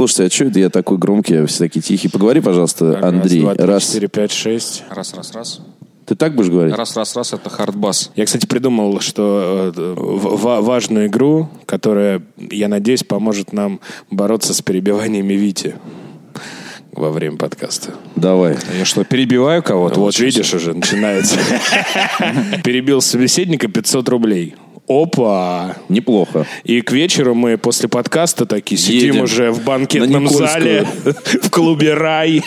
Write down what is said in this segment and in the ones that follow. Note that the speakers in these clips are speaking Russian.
Слушайте, а что это я такой громкий, а все такие тихие? Поговори, пожалуйста, Андрей. Раз, два, три, Раз. четыре, пять, шесть. Раз, раз, раз. Ты так будешь говорить? Раз, раз, раз, это хардбас. Я, кстати, придумал, что э, в- ва- важную игру, которая, я надеюсь, поможет нам бороться с перебиваниями Вити во время подкаста. Давай. Я что, перебиваю кого-то? Вот видишь, уже начинается. Перебил собеседника 500 рублей. Опа! Неплохо. И к вечеру мы после подкаста такие сидим Едем уже в банкетном зале в клубе «Рай».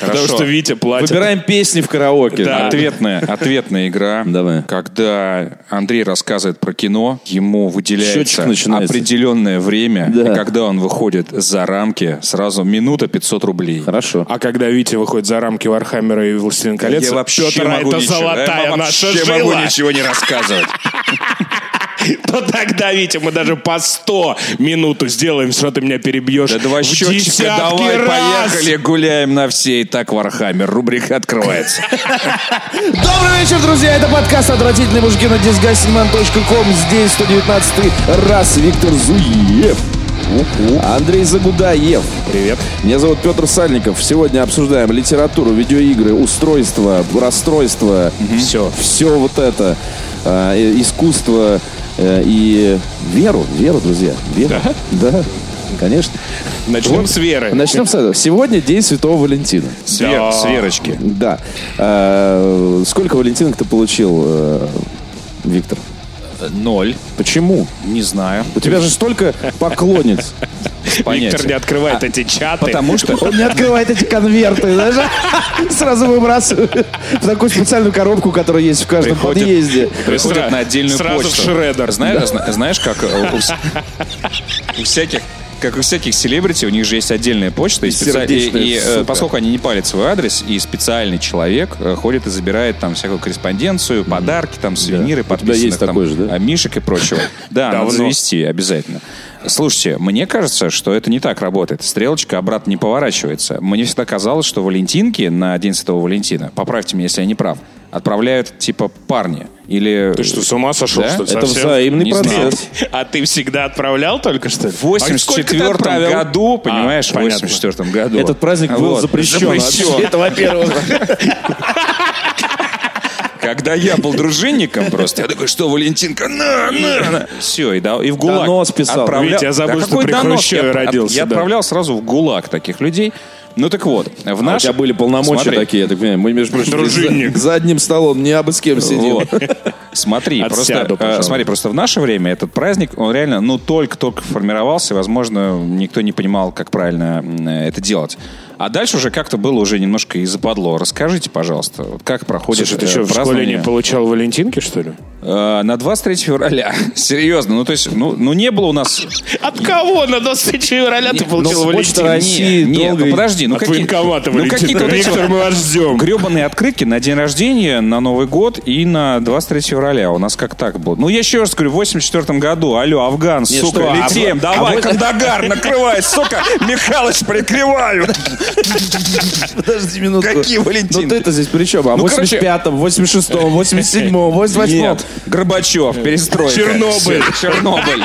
Потому что Витя платит. Выбираем песни в караоке. Да. Ответная, ответная игра. Давай. Когда Андрей рассказывает про кино, ему Счетчик выделяется начинается. определенное время. Да. И когда он выходит за рамки, сразу минута 500 рублей. Хорошо. А когда Витя выходит за рамки Вархаммера и Властелин колец, Я вообще Петр, могу это ничего- золотая я наша вообще могу жила. ничего не рассказывать. То тогда, Витя, мы даже по 100 минуту сделаем, что ты меня перебьешь. Да два счетчика, давай, раз. поехали, гуляем на все. И так Вархаммер, рубрика открывается. Добрый вечер, друзья! Это подкаст «Отвратительные мужики» на disgustingmen.com. Здесь 119 раз Виктор Зуев. Андрей Загудаев. Привет. Меня зовут Петр Сальников. Сегодня обсуждаем литературу, видеоигры, устройство, расстройство. Все. Все вот это. э, искусство и веру. Веру, друзья. Веру. Да. конечно. Начнем с Веры. Начнем с этого. Сегодня день Святого Валентина. С, Вер- Да. с Верочки. Да. А, сколько валентинок ты получил, э, Виктор? Ноль. Почему? Не знаю. У тебя же столько поклонниц. Виктор не открывает А, эти чаты. Потому что... Он не открывает эти конверты, даже сразу выбрасывает в такую специальную коробку, которая есть в каждом Приходит- подъезде. Приходит на отдельную сразу почту. в шредер. Знаешь, зна- знаешь, как э, у, у всяких как у всяких селебрити, у них же есть отдельная почта, и, специ- и- и, э, сука. поскольку они не палят свой адрес, и специальный человек э, ходит и забирает там всякую корреспонденцию, подарки, там сувениры, тебя подписанных есть там такой же, да? а, мишек и прочего. Да, надо завести обязательно. Слушайте, мне кажется, что это не так работает. Стрелочка обратно не поворачивается. Мне всегда казалось, что валентинки на День Святого Валентина, поправьте меня, если я не прав, отправляют типа парни. Или... Ты что, с ума сошел, Да? что ли, Это совсем? взаимный Не процесс. А ты всегда отправлял только что ли? В 84 А году, понимаешь, А, в понятно. 84 году. Этот праздник был Вот. запрещен. Запрещен. Это, во-первых. Когда я был дружинником просто, я такой, что, Валентинка, на, на, на. Все, и, да, и в ГУЛАГ. Донос писал. Отправлял- Витя, я забыл, Да что при? Хрущеве Я родился, Я да. отправлял сразу в ГУЛАГ таких людей. Ну так вот, в А У наш... тебя были полномочия Смотри, такие, я так понимаю. Мы, между прочим, Дружинник. за, за одним столом не абы с кем сидим. Вот. Смотри, Отсяду, просто, э, смотри, просто в наше время этот праздник, он реально, ну, только-только формировался, возможно, никто не понимал, как правильно э, это делать. А дальше уже как-то было уже немножко и западло. Расскажите, пожалуйста, вот как проходит Слушай, ты что, в школе не получал Валентинки, что ли? Э, На 23 февраля. Серьезно. Ну, то есть, ну, ну не было у нас... От кого на 23 февраля ты получил ну, Валентинки? России Не, не, долго- ну подожди, ну От военкомата ну какие-то Виктор, мы вас ждем. гребаные открытки на день рождения, на Новый год и на 23 февраля. У нас как так было? Ну, я еще раз говорю, в 84 году, алло, Афган, сука, что, а летим, давай, а вы- Кандагар, накрывай, сука, Михалыч, прикрываю. Подожди минутку. Какие Валентинки? Ну ты-то здесь при чем? А в Ну, короче- 85-м, 86-м, 87-м, 88-м. Нет, Горбачев, перестройка. Чернобыль. Чернобыль.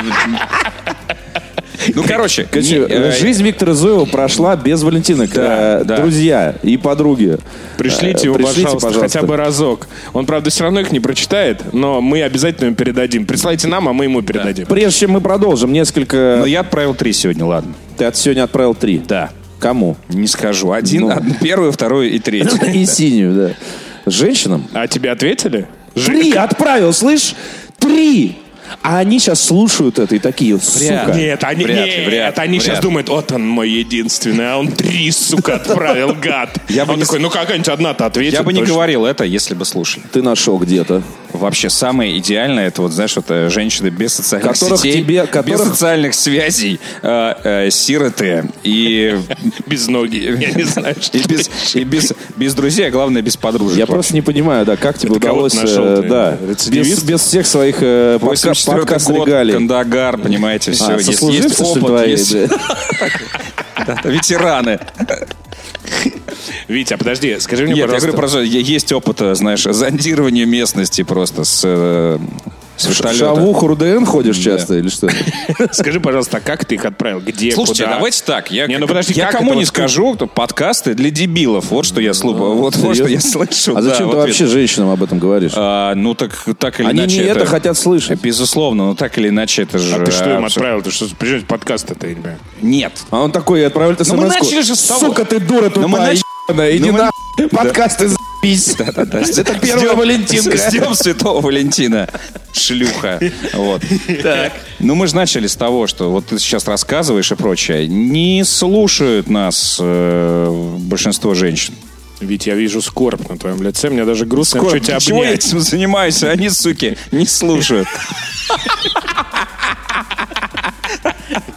Ну, короче, Короче, не, э, жизнь Виктора Зуева прошла без валентинок. Да, Э, да. Друзья и подруги. Пришлите э, его, пришлите, пожалуйста, пожалуйста. хотя бы разок. Он, правда, все равно их не прочитает, но мы обязательно ему передадим. Присылайте нам, а мы ему передадим. Прежде чем мы продолжим, несколько... Ну, я отправил три сегодня, ладно. Ты от сегодня отправил три. Да. Кому? Не скажу. Один, Ну. одну- первую, вторую и третью. И синюю, да. Женщинам? А тебе ответили? Три отправил, слышь? Три! А они сейчас слушают это и такие, сука. Нет, они, Вряд нет, вряд они вряд сейчас думают, вот он мой единственный, а он три, сука, отправил, гад. Я бы он не такой, ну какая-нибудь одна-то ответит. Я бы не точно». говорил это, если бы слушали. Ты нашел где-то. Вообще, самое идеальное, это вот, знаешь, вот э, женщины без социальных Которых сетей, тебе- без которых- социальных связей, э, э, сироты и, Без ноги, я не знаю, и, без, и без, без друзей, а главное, без подружек. Я просто не понимаю, да, как тебе Это удалось, э, да, без, без всех своих э, подка- 84 подкаст год, регалий. Кандагар, понимаете, все. А, есть, есть опыт, твои, есть да? ветераны. Витя, подожди, скажи мне, Нет, я пожалуйста. говорю, просто е- есть опыт, э, знаешь, зондирования местности просто с, э, с вертолета. Шавуху РУДН ходишь часто или что? Скажи, пожалуйста, а как ты их отправил? Где, Слушайте, куда? давайте так. Я, Не, ну подожди, я кому не скажу, то подкасты для дебилов. Вот что я слушаю. Вот, вот что я слышу. А зачем в ты вообще женщинам об этом говоришь? А, ну так, так или Они иначе. не это хотят слышать. Безусловно, но так или иначе это же... А ты что им отправил? Ты что, причем подкаст это, я не понимаю. Нет. А он такой, отправил ты Ну, мы начали же с того. Сука, ты дура Ну, мы тупая, нач- ебаная, иди Ну, на подкасты за***ись. Это первая Валентинка. С Днем Святого Валентина. Шлюха. Вот. Так. Ну, мы же начали с того, что вот ты сейчас рассказываешь и прочее. Не слушают нас э, большинство женщин. Ведь я вижу скорбь на твоем лице, мне даже грустно Скоро, чуть тебя чего я обнять. этим занимаюсь? Они, суки, не слушают.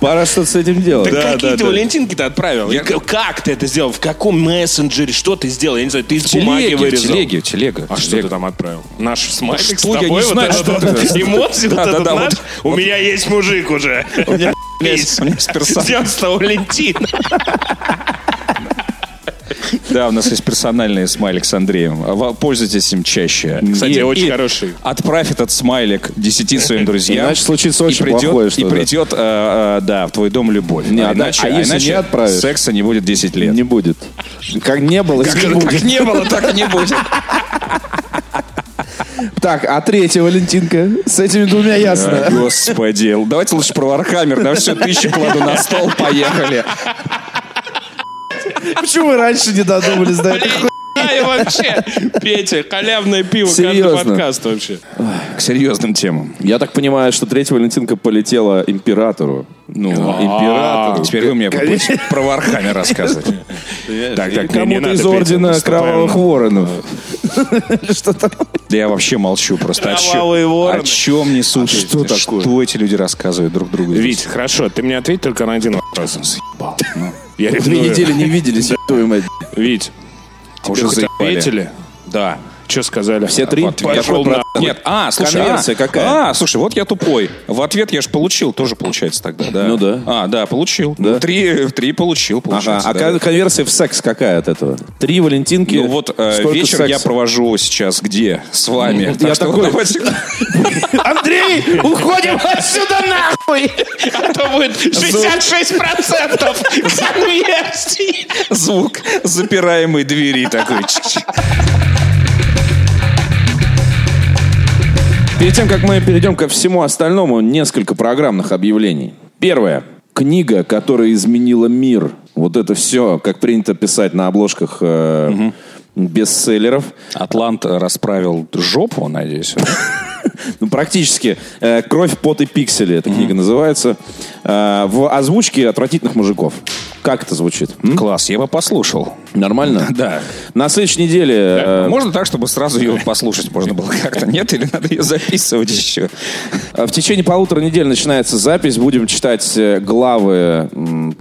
Пора что-то с этим делать. Да, какие да, ты да. Валентинки ты отправил? К- Как ты это сделал? В каком мессенджере? Что ты сделал? Я не знаю, ты из бумаги Телеги, вырезал? телеги, телега. А что ты там отправил? Наш смайлик с Что, я тобой? не вот знаю, этот что вот это. Эмоции вот Да, этот да, наш? вот- У меня есть мужик уже. У меня есть, у меня есть персон- С 11 Валентина. Да, у нас есть персональный смайлик с Андреем. А Пользуйтесь им чаще. Кстати, очень хороший. Отправь этот смайлик десяти своим друзьям. Иначе случится и очень придет, плохое И что-то. придет, э, э, да, в твой дом любовь. Не, а а иначе, а если иначе не отправишь? секса не будет 10 лет. Не будет. Как не было, Как, не как будет. не было, так и не будет. Так, а третья Валентинка? С этими двумя А, ясно. Господи. Давайте лучше про Вархаммер. Да все, тысячи кладу на стол, поехали. Почему вы раньше не додумались до этой хуйни? Да, и вообще, Петя, халявное пиво, Серьезно? каждый подкаст вообще. К серьезным темам. Я так понимаю, что третья Валентинка полетела императору. Ну, императору. Теперь вы мне будете про Вархаммер рассказывать. Так, так, Кому-то из ордена кровавых воронов. Что там? Да я вообще молчу просто. О чем, о чем несут? А что такое? Что эти люди рассказывают друг другу? Вить, хорошо, ты мне ответь только на один вопрос. Я Две ревную. недели не виделись, твою мать. Вить, Уже ответили? Да. Что сказали? Все три? Вот, Пошел процент? на... Нет, а, слушай, Конверсия а, какая? А, слушай, вот я тупой. В ответ я же получил, тоже получается тогда, да. Ну да. А, да, получил. Да. Ну, три, три получил, Ага, получается. а да. кон- конверсия в секс какая от этого? Три Валентинки. Ну вот э, вечер я секса? провожу сейчас где? С вами. Я Так что такой- Андрей, уходим отсюда нахуй! А то будет 66% конверсий. Звук запираемой двери такой. Перед тем, как мы перейдем ко всему остальному, несколько программных объявлений. Первое. Книга, которая изменила мир. Вот это все, как принято писать на обложках э, бестселлеров. Атлант расправил жопу, надеюсь. Ну, практически. Э, «Кровь, пот и пиксели» эта книга называется. Э, в озвучке отвратительных мужиков. Как это звучит? Класс, я бы послушал. Нормально? Да. На следующей неделе... э, Можно так, чтобы сразу ее послушать можно было как-то? Нет? Или надо ее записывать еще? В течение полутора недель начинается запись. Будем читать э, главы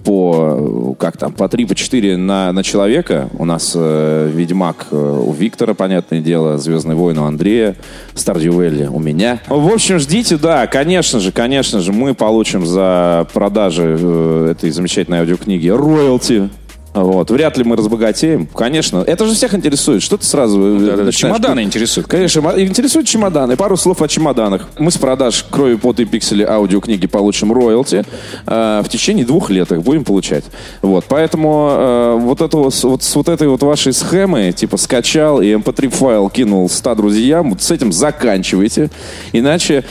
по, э, как там, по три, по четыре на, на человека. У нас э, Ведьмак э, у Виктора, понятное дело, Звездный войн у Андрея, Стардью Вэлли у меня. В общем, ждите, да, конечно же, конечно же, мы получим за продажи э, этой замечательной аудиокниги роялти. Вот. Вряд ли мы разбогатеем. Конечно. Это же всех интересует. Что ты сразу... э, Да-да-да, начинаешь- чемоданы интересуют. Конечно, интересуют чемоданы. Пару слов о чемоданах. Мы с продаж «Крови, пота и пиксели» аудиокниги получим роялти. Э, в течение двух лет их будем получать. Вот. Поэтому э, вот, это вот, вот с вот этой вот вашей схемой, типа скачал и mp3 файл кинул 100 друзьям, вот с этим заканчивайте. Иначе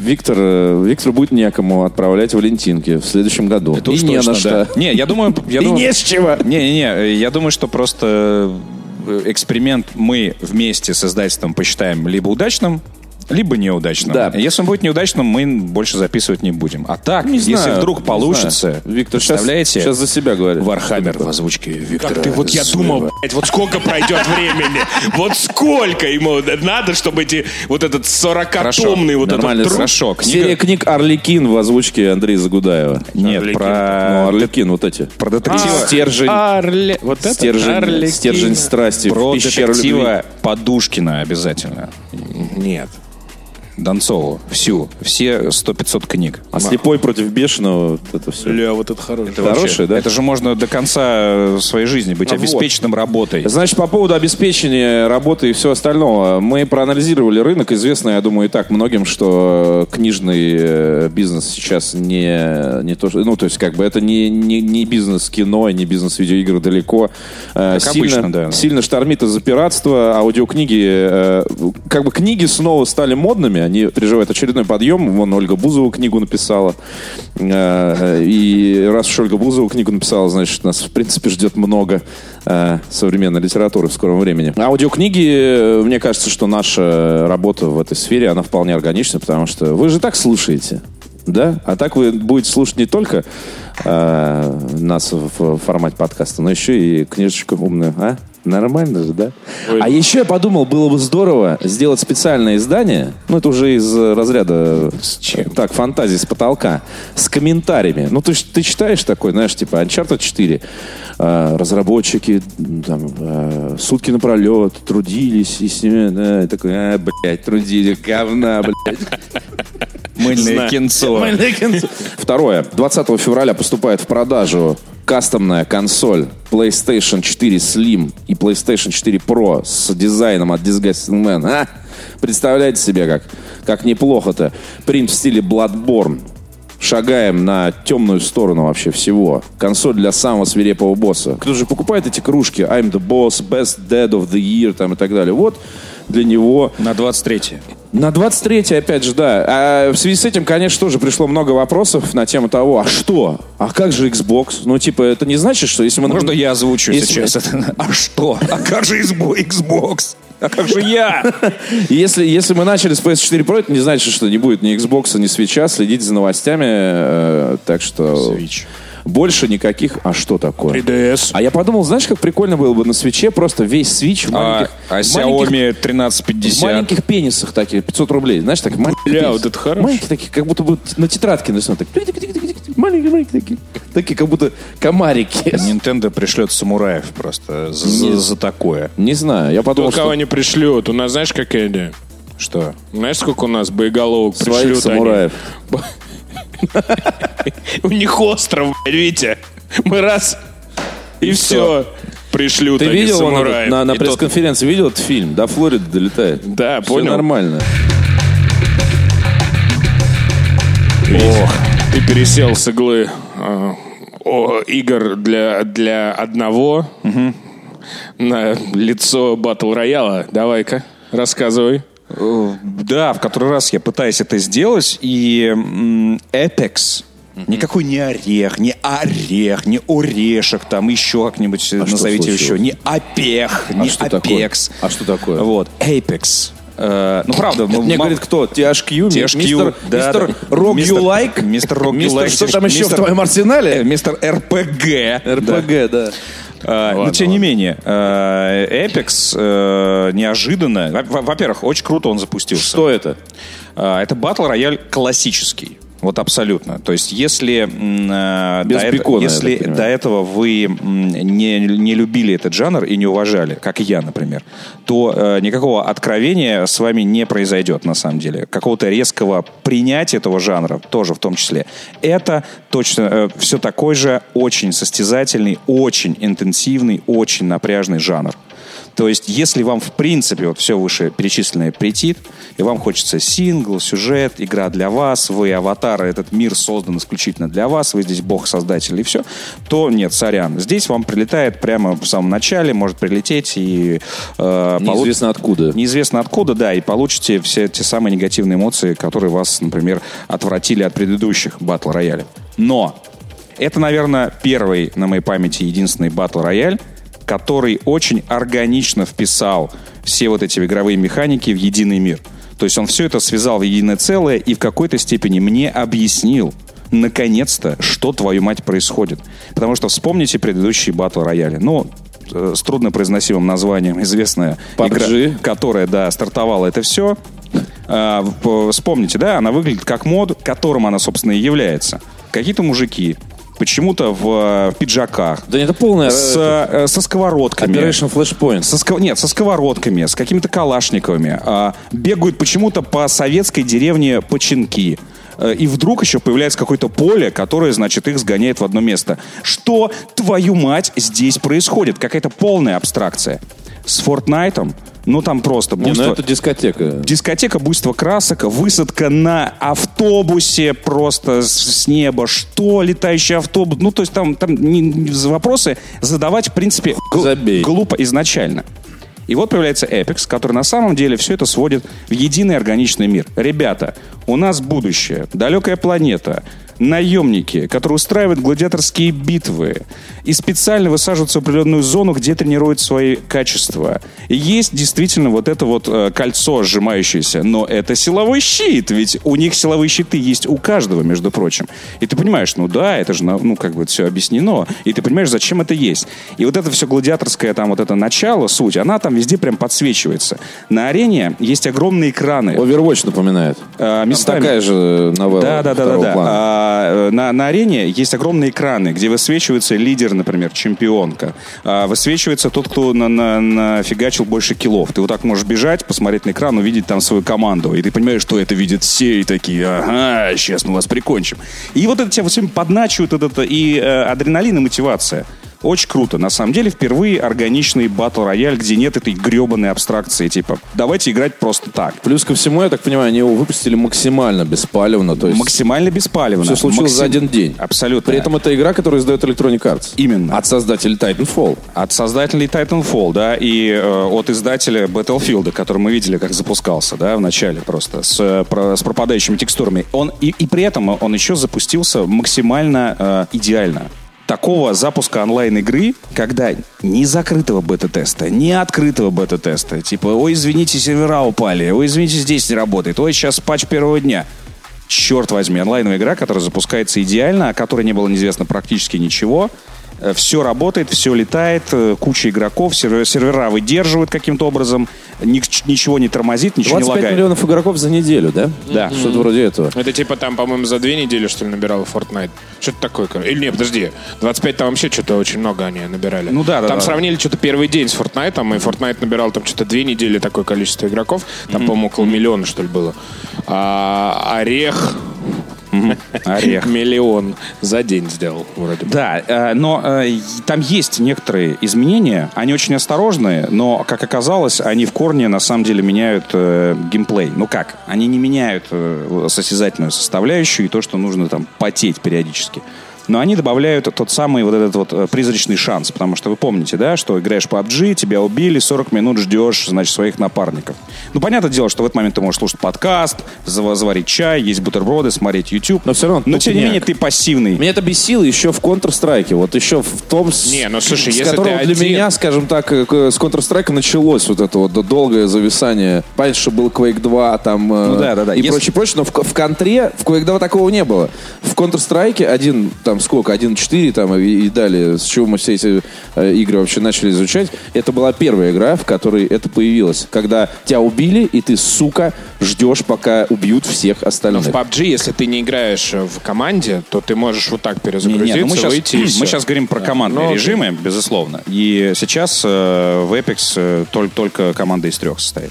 Виктор, э, Виктор будет некому отправлять Валентинки в следующем году. Это и не точно, на что. да. Не, я думаю... Я И думаю не с чего. Не-не-не, я думаю, что просто э, эксперимент мы вместе с издательством посчитаем либо удачным, либо неудачным. Да. Если он будет неудачным, мы больше записывать не будем. А так, Не если знаю, вдруг получится. Виктор, сейчас- представляете, сейчас за себя говорит. Вархаммер в озвучке Виктора Ты вот я Зуева. думал, блядь, вот сколько пройдет времени, вот сколько ему надо, чтобы эти вот этот 40-томный вот этот труд... Хорошо, Серия книг «Орликин» в озвучке Андрея Загудаева. Нет, Орликин. Ну, про, Орликин, вот эти. про детектива. Стержень. Орле... Вот это Стержень, страсти. Про детектива Подушкина обязательно. Нет. Донцову. Всю. Все 100-500 книг. А слепой против бешеного, вот это все. Ля, вот это хороший. Это вообще- Хороший, да? Это же можно до конца своей жизни быть А вот. обеспеченным работой. Значит, по поводу обеспечения работы и всего остального, мы проанализировали рынок. Известно, я думаю, и так многим, что книжный э, бизнес сейчас не, не то, что... Ну, то есть, как бы, это не, не, не бизнес кино, не бизнес видеоигр далеко. Э, Как сильно, обычно, да. Сильно штормит из-за пиратства. Аудиокниги... э, Как бы книги снова стали модными. Они переживают очередной подъем. Вон Ольга Бузова книгу написала. Э, И раз уж Ольга Бузова книгу написала, значит, нас, в принципе, ждет много э, современной литературы в скором времени. Аудиокниги, э, мне кажется, что наша работа в этой сфере, она вполне органична, потому что вы же так слушаете. Да? А так вы будете слушать не только э, нас в формате подкаста, но еще и книжечку умную. А? Нормально же, да? А еще я подумал, было бы здорово сделать специальное издание, ну это уже из э, разряда так, фантазии с потолка, с комментариями. Ну ты, ты читаешь такой, знаешь, типа Uncharted 4, э, разработчики там, э, сутки напролет трудились, и с ними, да, и такой, а, блядь, трудили, говна, блядь. Мыльное Знаю. кинцо. Второе. 20 февраля поступает в продажу кастомная консоль PlayStation 4 Slim и PlayStation 4 Pro с дизайном от Disgusting Man. А? Представляете себе, как, как неплохо-то. Принт в стиле Bloodborne. Шагаем на темную сторону вообще всего. Консоль для самого свирепого босса. Кто же покупает эти кружки? I'm the boss, best dead of the year там и так далее. Вот для него На 23 на 23 опять же, да. А в связи с этим, конечно, тоже пришло много вопросов на тему того, а что? А как же Xbox? Ну, типа, это не значит, что если мы... Можно я озвучу Если- сейчас это? А что? А как же Xbox? А как же я? Если, если мы начали с PS4 Pro, это не значит, что не будет ни Xbox, ни свеча. Следите за новостями. э, так что... Switch. Больше никаких... А что такое? 3DS. А я подумал, знаешь, как прикольно было бы на свече просто весь свич в А, маленьких... а в маленьких- Xiaomi В 1350. маленьких пенисах таких, 500 рублей. Знаешь, так маленькие Бля, пенисы. вот это хорошо. Маленькие такие, как будто бы на тетрадке нарисованы. Так, маленькие, маленькие такие. Такие, как будто комарики. Nintendo пришлет самураев просто за, за- за такое. Не знаю, я Кто подумал, кого что не пришлют. У нас знаешь, какая идея? Что? Знаешь, сколько у нас боеголовок своих пришлют они? У них остров, видите? Мы раз, и, все. Пришлют Ты видел на, пресс-конференции, видел этот фильм? До Флориды долетает. Да, Все понял. нормально. Ты пересел с иглы а, о, игр для, для одного на лицо батл рояла. Давай-ка, рассказывай. Э, Да, в который раз я пытаюсь это сделать, и Apex, никакой не орех, не орех, не орешек, там еще как-нибудь э, А назовите еще, не опех, не что такое? А что такое? Вот, Apex. Э, ну, правда, ну, Мне говорит, кто? THQ? THQ, Мистер, да, мистер да. Rogue Мистер- You Like? Мистер Rogue You Like, что там еще в твоем Э, арсенале? Мистер РПГ. РПГ, да. Но Ладно, тем не ладно. менее, э, Apex э, неожиданно. во- во- Во-первых, очень круто он запустился. Что это? Это батл рояль классический. Вот абсолютно. То есть, если, э, Без до, бекона, если до этого вы не, не любили этот жанр и не уважали, как и я, например, то э, никакого откровения с вами не произойдет, на самом деле. Какого-то резкого принятия этого жанра, тоже в том числе. Это точно все такой же очень состязательный, очень интенсивный, очень напряжный жанр. То есть, если вам, в принципе, вот все вышеперечисленное претит, и вам хочется сингл, сюжет, игра для вас, вы аватары, этот мир создан исключительно для вас, вы здесь бог-создатель и все, то нет, сорян. Здесь вам прилетает прямо в самом начале, может прилететь и... э, получ- Неизвестно откуда. Неизвестно откуда, да, и получите все те самые негативные эмоции, которые вас, например, отвратили от предыдущих батл роялей. Но это, наверное, первый на моей памяти единственный батл рояль, который очень органично вписал все вот эти игровые механики в единый мир. То есть он все это связал в единое целое и в какой-то степени мне объяснил, наконец-то, что, твою мать, происходит. Потому что вспомните предыдущие батл рояли. Ну, э, с труднопроизносимым названием известная PUBG. игра, которая, да, стартовала это все. А, Вспомните, да, она выглядит как мод, которым она, собственно, и является. Какие-то мужики почему-то в э, пиджаках, Да это полная... с, э, э, со сковородками. Operation Flashpoint. Со ско- Нет, со сковородками, с какими-то калашниковыми. А, бегают почему-то по советской деревне Починки. И вдруг еще появляется какое-то поле, которое, значит, их сгоняет в одно место. Что, твою мать, здесь происходит? Какая-то полная абстракция. С Фортнайтом, ну там просто Не, буйство. ну это дискотека. Дискотека буйство красок, высадка на автобусе просто с, неба. Что летающий автобус? Ну, то есть там, там не- не- вопросы задавать, в принципе, забей. глупо изначально. И вот появляется Apex, который на самом деле все это сводит в единый органичный мир. Ребята, у нас будущее, далекая планета, наемники, которые устраивают гладиаторские битвы и специально высаживаются в определенную зону, где тренируют свои качества. И есть действительно вот это вот э, кольцо сжимающееся, но это силовой щит, ведь у них силовые щиты есть у каждого, между прочим. И ты понимаешь, ну да, это же, ну как бы все объяснено, и ты понимаешь, зачем это есть. И вот это все гладиаторское там вот это начало, суть, она там везде прям подсвечивается. На арене есть огромные экраны. Overwatch напоминает. Там местами. такая же новелла Да, да, да, да, да. Э, на, на арене есть огромные экраны, где высвечивается лидер, например, чемпионка. А, высвечивается тот, кто на, на, нафигачил больше килов. Ты вот так можешь бежать, посмотреть на экран, увидеть там свою команду. И ты понимаешь, что это видят все, и такие, ага, сейчас мы вас прикончим. И вот это тебя все время подначивают, вот это, и э, адреналин, и мотивация. Очень круто. На самом деле, впервые органичный батл рояль, где нет этой гребаной абстракции, типа, давайте играть просто так. Плюс ко всему, я так понимаю, они его выпустили максимально беспалевно. То есть Максимально беспалевно. все случилось Максим- за один день. Абсолютно. При этом это игра, которую издает Electronic Arts. Именно. От создателей Titanfall. От создателей Titanfall, да, и э, от издателя Battlefield, который мы видели, как запускался, да, в начале просто, с, э, про- с пропадающими текстурами. Он, и, и при этом он еще запустился максимально э, идеально. Такого запуска онлайн-игры, когда ни закрытого бета-теста, ни открытого бета-теста, типа, ой, извините, сервера упали, ой, извините, здесь не работает, ой, сейчас патч первого дня. Черт возьми, онлайновая игра, которая запускается идеально, о которой не было неизвестно практически ничего. Все работает, все летает, э, куча игроков, сервера, сервера выдерживают каким-то образом, ни- ничего не тормозит, ничего не 25 лагает. миллионов игроков за неделю, да? Да. Что-то вроде этого. Это типа там, по-моему, за две недели, что ли, набирал Fortnite. Что-то такое. Или нет, подожди. 25 там вообще что-то очень много они набирали. Ну да, да, Там да. сравнили что-то первый день с Fortnite, и Fortnite набирал там что-то две недели такое количество игроков. Там, по-моему, около миллиона, что ли, было. А Орех... Орех. Миллион за день сделал, вроде бы. Да, э, но э, там есть некоторые изменения. Они очень осторожные, но, как оказалось, они в корне на самом деле меняют э, геймплей. Ну как? Они не меняют состязательную составляющую и то, что нужно там потеть периодически. Но они добавляют тот самый вот этот вот э, призрачный шанс. Потому что вы помните, да, что играешь по PUBG, тебя убили, 40 минут ждешь, значит, своих напарников. Ну, понятное дело, что в этот момент ты можешь слушать подкаст, зав- заварить чай, есть бутерброды, смотреть YouTube. Но всё равно Но, тем не менее, ты пассивный. Меня это бесило еще в Counter-Strike. Вот еще в том, с, Не, ну, слушай, с если которого ты для один- меня, скажем так, э, с Counter-Strike началось вот это вот долгое зависание. Понятно, что был Quake 2, там э, Ну да, да, да. и Если- прочее, прочее, но в, в контре, в Quake 2 такого не было. В Counter-Strike один, там сколько, 1.4 там и, и далее, с чего мы все эти э, игры вообще начали изучать, это была первая игра, в которой это появилось. Когда тебя убили, и ты, сука, ждешь, пока убьют всех Но остальных. в PUBG, если ты не играешь в команде, то ты можешь вот так Не, перезагрузиться, не, ну мы сейчас, выйти мы сейчас говорим про командные Ну, окей. режимы, безусловно. И сейчас э, в Apex э, только, только команда из трех состоит.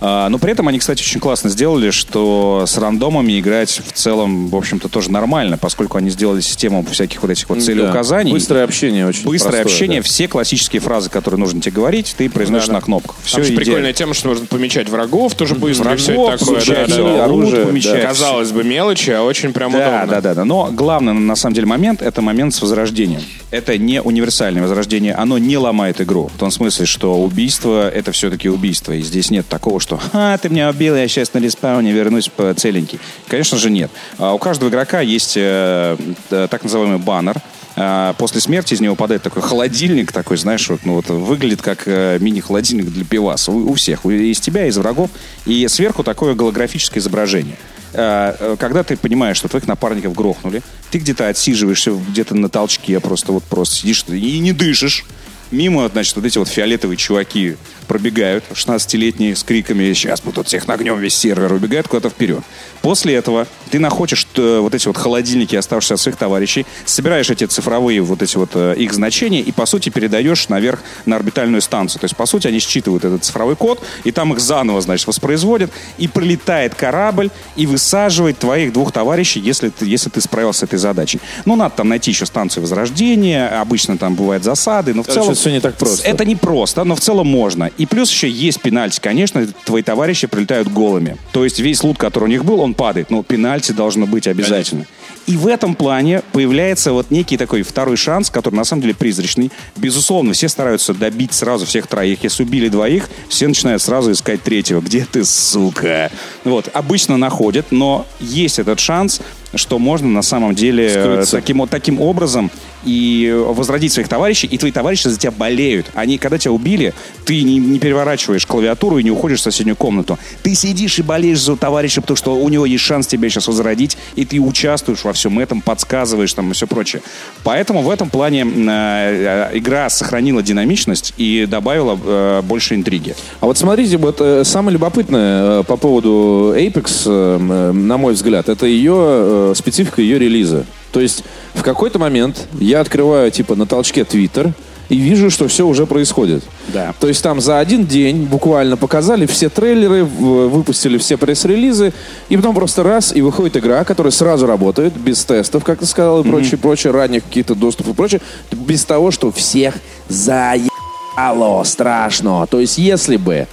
А, но при этом они, кстати, очень классно сделали, что с рандомами играть в целом, в общем-то, тоже нормально, поскольку они сделали систему всяких вот этих вот целеуказаний. Да. Быстрое общение очень Быстрое простое, общение, да. все классические фразы, которые нужно тебе говорить, ты произносишь Да-да. на кнопках. Все Там идеально. прикольная тема, что можно помечать врагов тоже быстро, и все Врагов, это такое. помечать, да, да, да. оружие, помечать, да. Казалось бы, мелочи, а очень прям Да, удобно. да, да, да. Но главный на самом деле момент это момент с возрождением. Это не универсальное возрождение, оно не ломает игру. В том смысле, что убийство это все-таки убийство. И здесь нет такого, что «Ха, ты меня убил, я сейчас на респауне вернусь по целенький. Конечно же, нет. А у каждого игрока есть э, э, так называемый баннер. А, После смерти из него падает такой холодильник, такой, знаешь, вот, ну, вот, выглядит как э, мини-холодильник для пиваса. У, у всех, из тебя, из врагов. И сверху такое голографическое изображение. А, Когда ты понимаешь, что твоих напарников грохнули, ты где-то отсиживаешься, где-то на толчке, просто вот просто сидишь и не дышишь. Мимо, значит, вот эти вот фиолетовые чуваки пробегают, 16-летние, с криками «Сейчас мы тут всех нагнем, весь сервер», убегают куда-то вперед. После этого ты находишь э, вот эти вот холодильники, оставшиеся от своих товарищей, собираешь эти цифровые вот эти вот э, их значения и, по сути, передаешь наверх на орбитальную станцию. То есть, по сути, они считывают этот цифровой код, и там их заново, значит, воспроизводят, и прилетает корабль и высаживает твоих двух товарищей, если ты, если ты справился с этой задачей. Ну, надо там найти еще станцию возрождения, обычно там бывают засады, но в целом... всё не так просто. Это не просто, но в целом можно. И плюс еще есть пенальти. Конечно, твои товарищи прилетают голыми. То есть весь лут, который у них был, он падает. Но пенальти должно быть обязательно. И в этом плане появляется вот некий такой второй шанс, который на самом деле призрачный. Безусловно, все стараются добить сразу всех троих. Если убили двоих, все начинают сразу искать третьего. Где ты, сука? Вот. Обычно находят, но есть этот шанс, что можно на самом деле Скрыться. таким, вот таким образом и возродить своих товарищей, и твои товарищи за тебя болеют. Они, когда тебя убили, ты не, не переворачиваешь клавиатуру и не уходишь в соседнюю комнату. Ты сидишь и болеешь за товарища, потому что у него есть шанс тебя сейчас возродить, и ты участвуешь во всем этом, подсказываешь там и все прочее. Поэтому в этом плане э, э, игра сохранила динамичность и добавила э, больше интриги. А вот смотрите, вот э, самое любопытное э, по поводу Apex, э, э, на мой взгляд, это ее э, специфика ее релиза. То есть в какой-то момент я открываю типа на толчке Twitter и вижу, что все уже происходит. Да. То есть там за один день буквально показали все трейлеры, выпустили все пресс-релизы, и потом просто раз, и выходит игра, которая сразу работает, без тестов, как ты сказал, и прочее, прочее, ранних каких-то доступов и прочее, без того, что всех заебало страшно. То есть если бы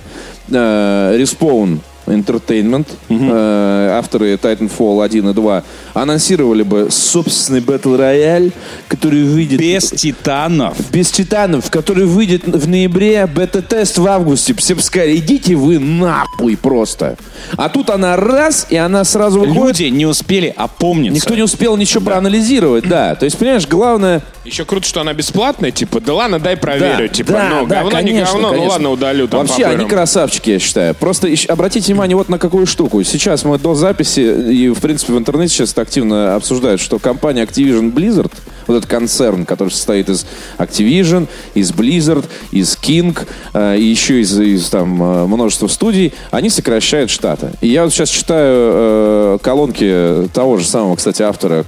э, Respawn Entertainment, э, авторы Titanfall 1 и 2, анонсировали бы собственный Battle Royale, который выйдет... Без титанов. Без титанов, который выйдет в ноябре, бета-тест в августе. Все бы сказали, идите вы нахуй просто. А тут она раз, и она сразу выходит. Люди не успели опомниться. Никто не успел ничего проанализировать, да. То есть, понимаешь, главное... Еще круто, что она бесплатная, типа, да ладно, дай проверю. Да, типа, да, ну, да, говно, не конечно, говно, ну конечно. ладно, удалю там Вообще, они красавчики, я считаю. Просто ищ- обратите внимание вот на какую штуку. Сейчас мы до записи, и, в принципе, в интернете сейчас активно обсуждают, что компания Activision Blizzard, вот этот концерн, который состоит из Activision, из Blizzard, из King, э, и еще из, из там э, множества студий, они сокращают штаты. И я вот сейчас читаю э, колонки того же самого, кстати, автора,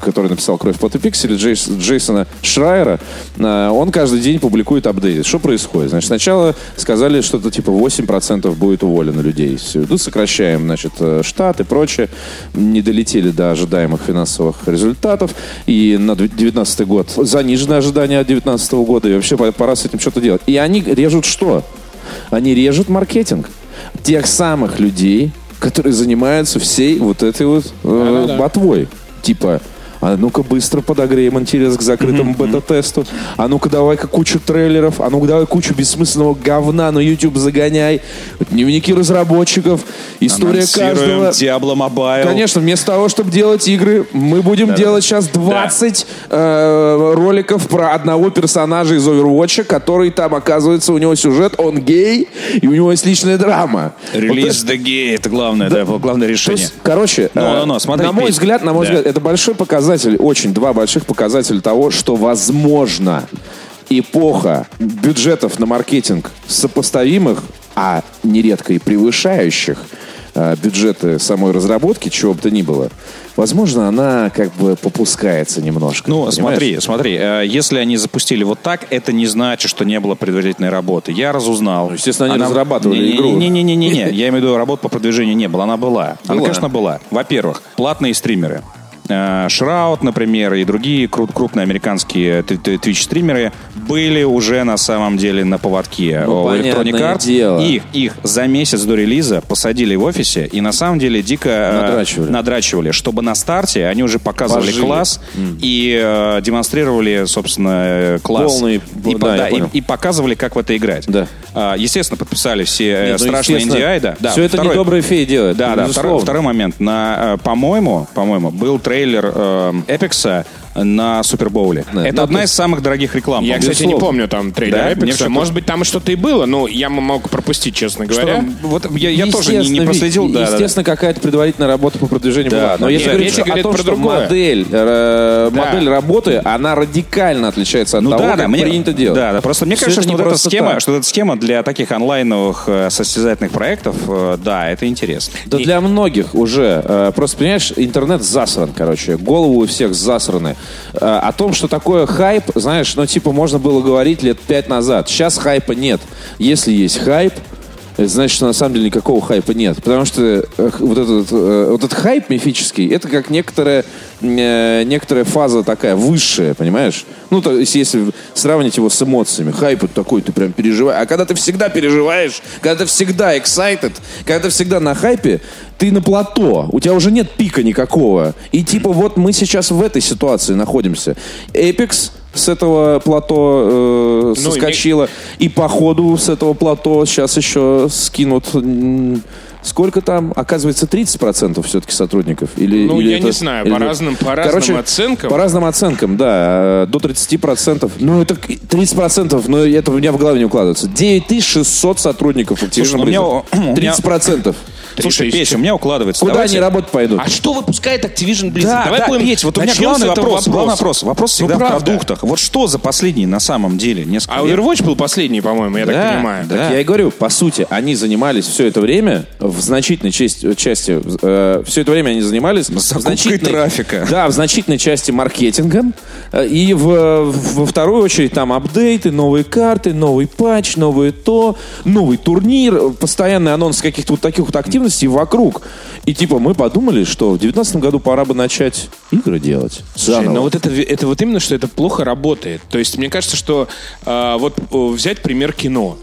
который написал «Кровь, пот и пиксели», Джейс- Джейсона Шрайера. Он каждый день публикует апдейты. Что происходит? Значит, сначала сказали, что-то типа 8% будет уволено людей. Тут сокращаем, значит, штат и прочее. Не долетели до ожидаемых финансовых результатов. И на 2019 год занижены ожидания от 2019 года. И вообще пора- пора с этим что-то делать. И они режут что? Они режут маркетинг. Тех самых людей, которые занимаются всей вот этой вот э, ботвой. Типа, а ну-ка быстро подогреем интерес к закрытому бета-тесту. А ну-ка давай-ка кучу трейлеров. А ну-ка давай кучу бессмысленного говна на YouTube загоняй. Дневники разработчиков. История каждого. Diablo Mobile. Конечно, вместо того, чтобы делать игры, мы будем делать сейчас 20 э, роликов про одного персонажа из Overwatch, который там, оказывается, у него сюжет, он гей, и у него есть личная драма. Релиз The Gay, это главное, да, главное То решение. есть, короче, э, ну, ну, смотри, на мой Петь. взгляд, на мой Да. взгляд, это большой показатель, очень два больших показателя того, что возможно эпоха бюджетов на маркетинг сопоставимых, а нередко и превышающих э, бюджеты самой разработки, чего бы то ни было, возможно, она как бы попускается немножко. Ну, понимаешь? смотри, смотри, э, если они запустили вот так, это не значит, что не было предварительной работы. Я разузнал. Ну, естественно, они разрабатывали игру. Не-не-не, я имею в виду, работа по продвижению не было, она была. Она, Была. конечно, была. Во-первых, платные стримеры. Э, Шраут, например, и другие кру- крупные американские твич-стримеры были уже на самом деле на поводке Ну, у Electronic Arts. дело. Их, их за месяц до релиза посадили в офисе и на самом деле дико э, Надрачивали. надрачивали, чтобы на старте они уже показывали Пожили. класс и э, демонстрировали, собственно, э, класс. Полный- и, да, да, и- и показывали, как в это играть. Да. А, естественно, подписали все Нет, ну, страшные естественно, NDI, да. да. Все это Второй- не добрые феи делают. да, да. Второй, второй момент. На, по-моему, по-моему, был трейлер э, Эпикса на Супербоуле. Да, Это ну, одна то из самых дорогих реклам. Я, кстати, не безусловно. помню там трейлер Да? Apex. Может быть, там что-то и было, но я мог пропустить, честно Что говоря. там? вот я, я тоже не, не Естественно, проследил. ведь, да, да, да. естественно, какая-то предварительная работа по продвижению Да, была. Но если Нет, говорить о том, про что другое. модель, э, Да. модель работы, она радикально отличается от Ну того, да, как да, мне, принято делать. Да, да, просто мне Всё кажется, что не вот, эта схема, так. что эта схема для таких онлайновых э, состязательных проектов, э, да, это интересно. Да для многих уже. э, Просто, понимаешь, интернет засран, короче. Голову у всех засраны. Э, О том, что такое хайп, знаешь, ну, типа, можно было говорить лет пять назад. Сейчас хайпа нет. Если есть хайп, значит, что на самом деле никакого хайпа нет. Потому что э, вот этот, э, вот этот хайп мифический, это как некоторая, э, некоторая фаза такая высшая, понимаешь? Ну, то есть, если сравнить его с эмоциями. Хайп это такой, ты прям переживаешь. А когда ты всегда переживаешь, когда ты всегда excited, когда ты всегда на хайпе, ты на плато, у тебя уже нет пика никакого. И типа вот мы сейчас в этой ситуации находимся. Apex с этого плато э, Ну, и соскочила. И по ходу с этого плато сейчас еще скинут... Сколько там? Оказывается, 30% все-таки сотрудников? Или, Ну, или я это- не знаю, или- по разным- по разным Короче, оценкам. По разным оценкам, да. э, До 30%. Ну, это к- 30%, но это у меня в голове не укладывается. 9600 сотрудников Activision у меня- Blizzard. у меня- 30%. Слушай, тысячи. Петя, у меня укладывается. Куда Давайте- они работать пойдут? А что выпускает Activision Blizzard? Да, Давай да, будем- Петь, вот у меня начнем главный вопрос, вопрос. Вопрос Ну, всегда в правда. продуктах. Вот что за последние на самом деле несколько А лет? Overwatch был последний, по-моему, я Да, так понимаю. да. Так я и говорю, по сути, они занимались все это время, в значительной части, части все это время они занимались... в значительной- трафика. Да, в значительной части маркетингом. э, И в, во вторую очередь там апдейты, новые карты, новый патч, новое то, новый турнир, э, постоянный анонс каких-то вот таких вот активностей вокруг. И типа мы подумали, что в 2019 году пора бы начать игры делать. Слушай, но вот это, это вот именно, что это плохо работает. То есть, мне кажется, что а, вот взять пример кино.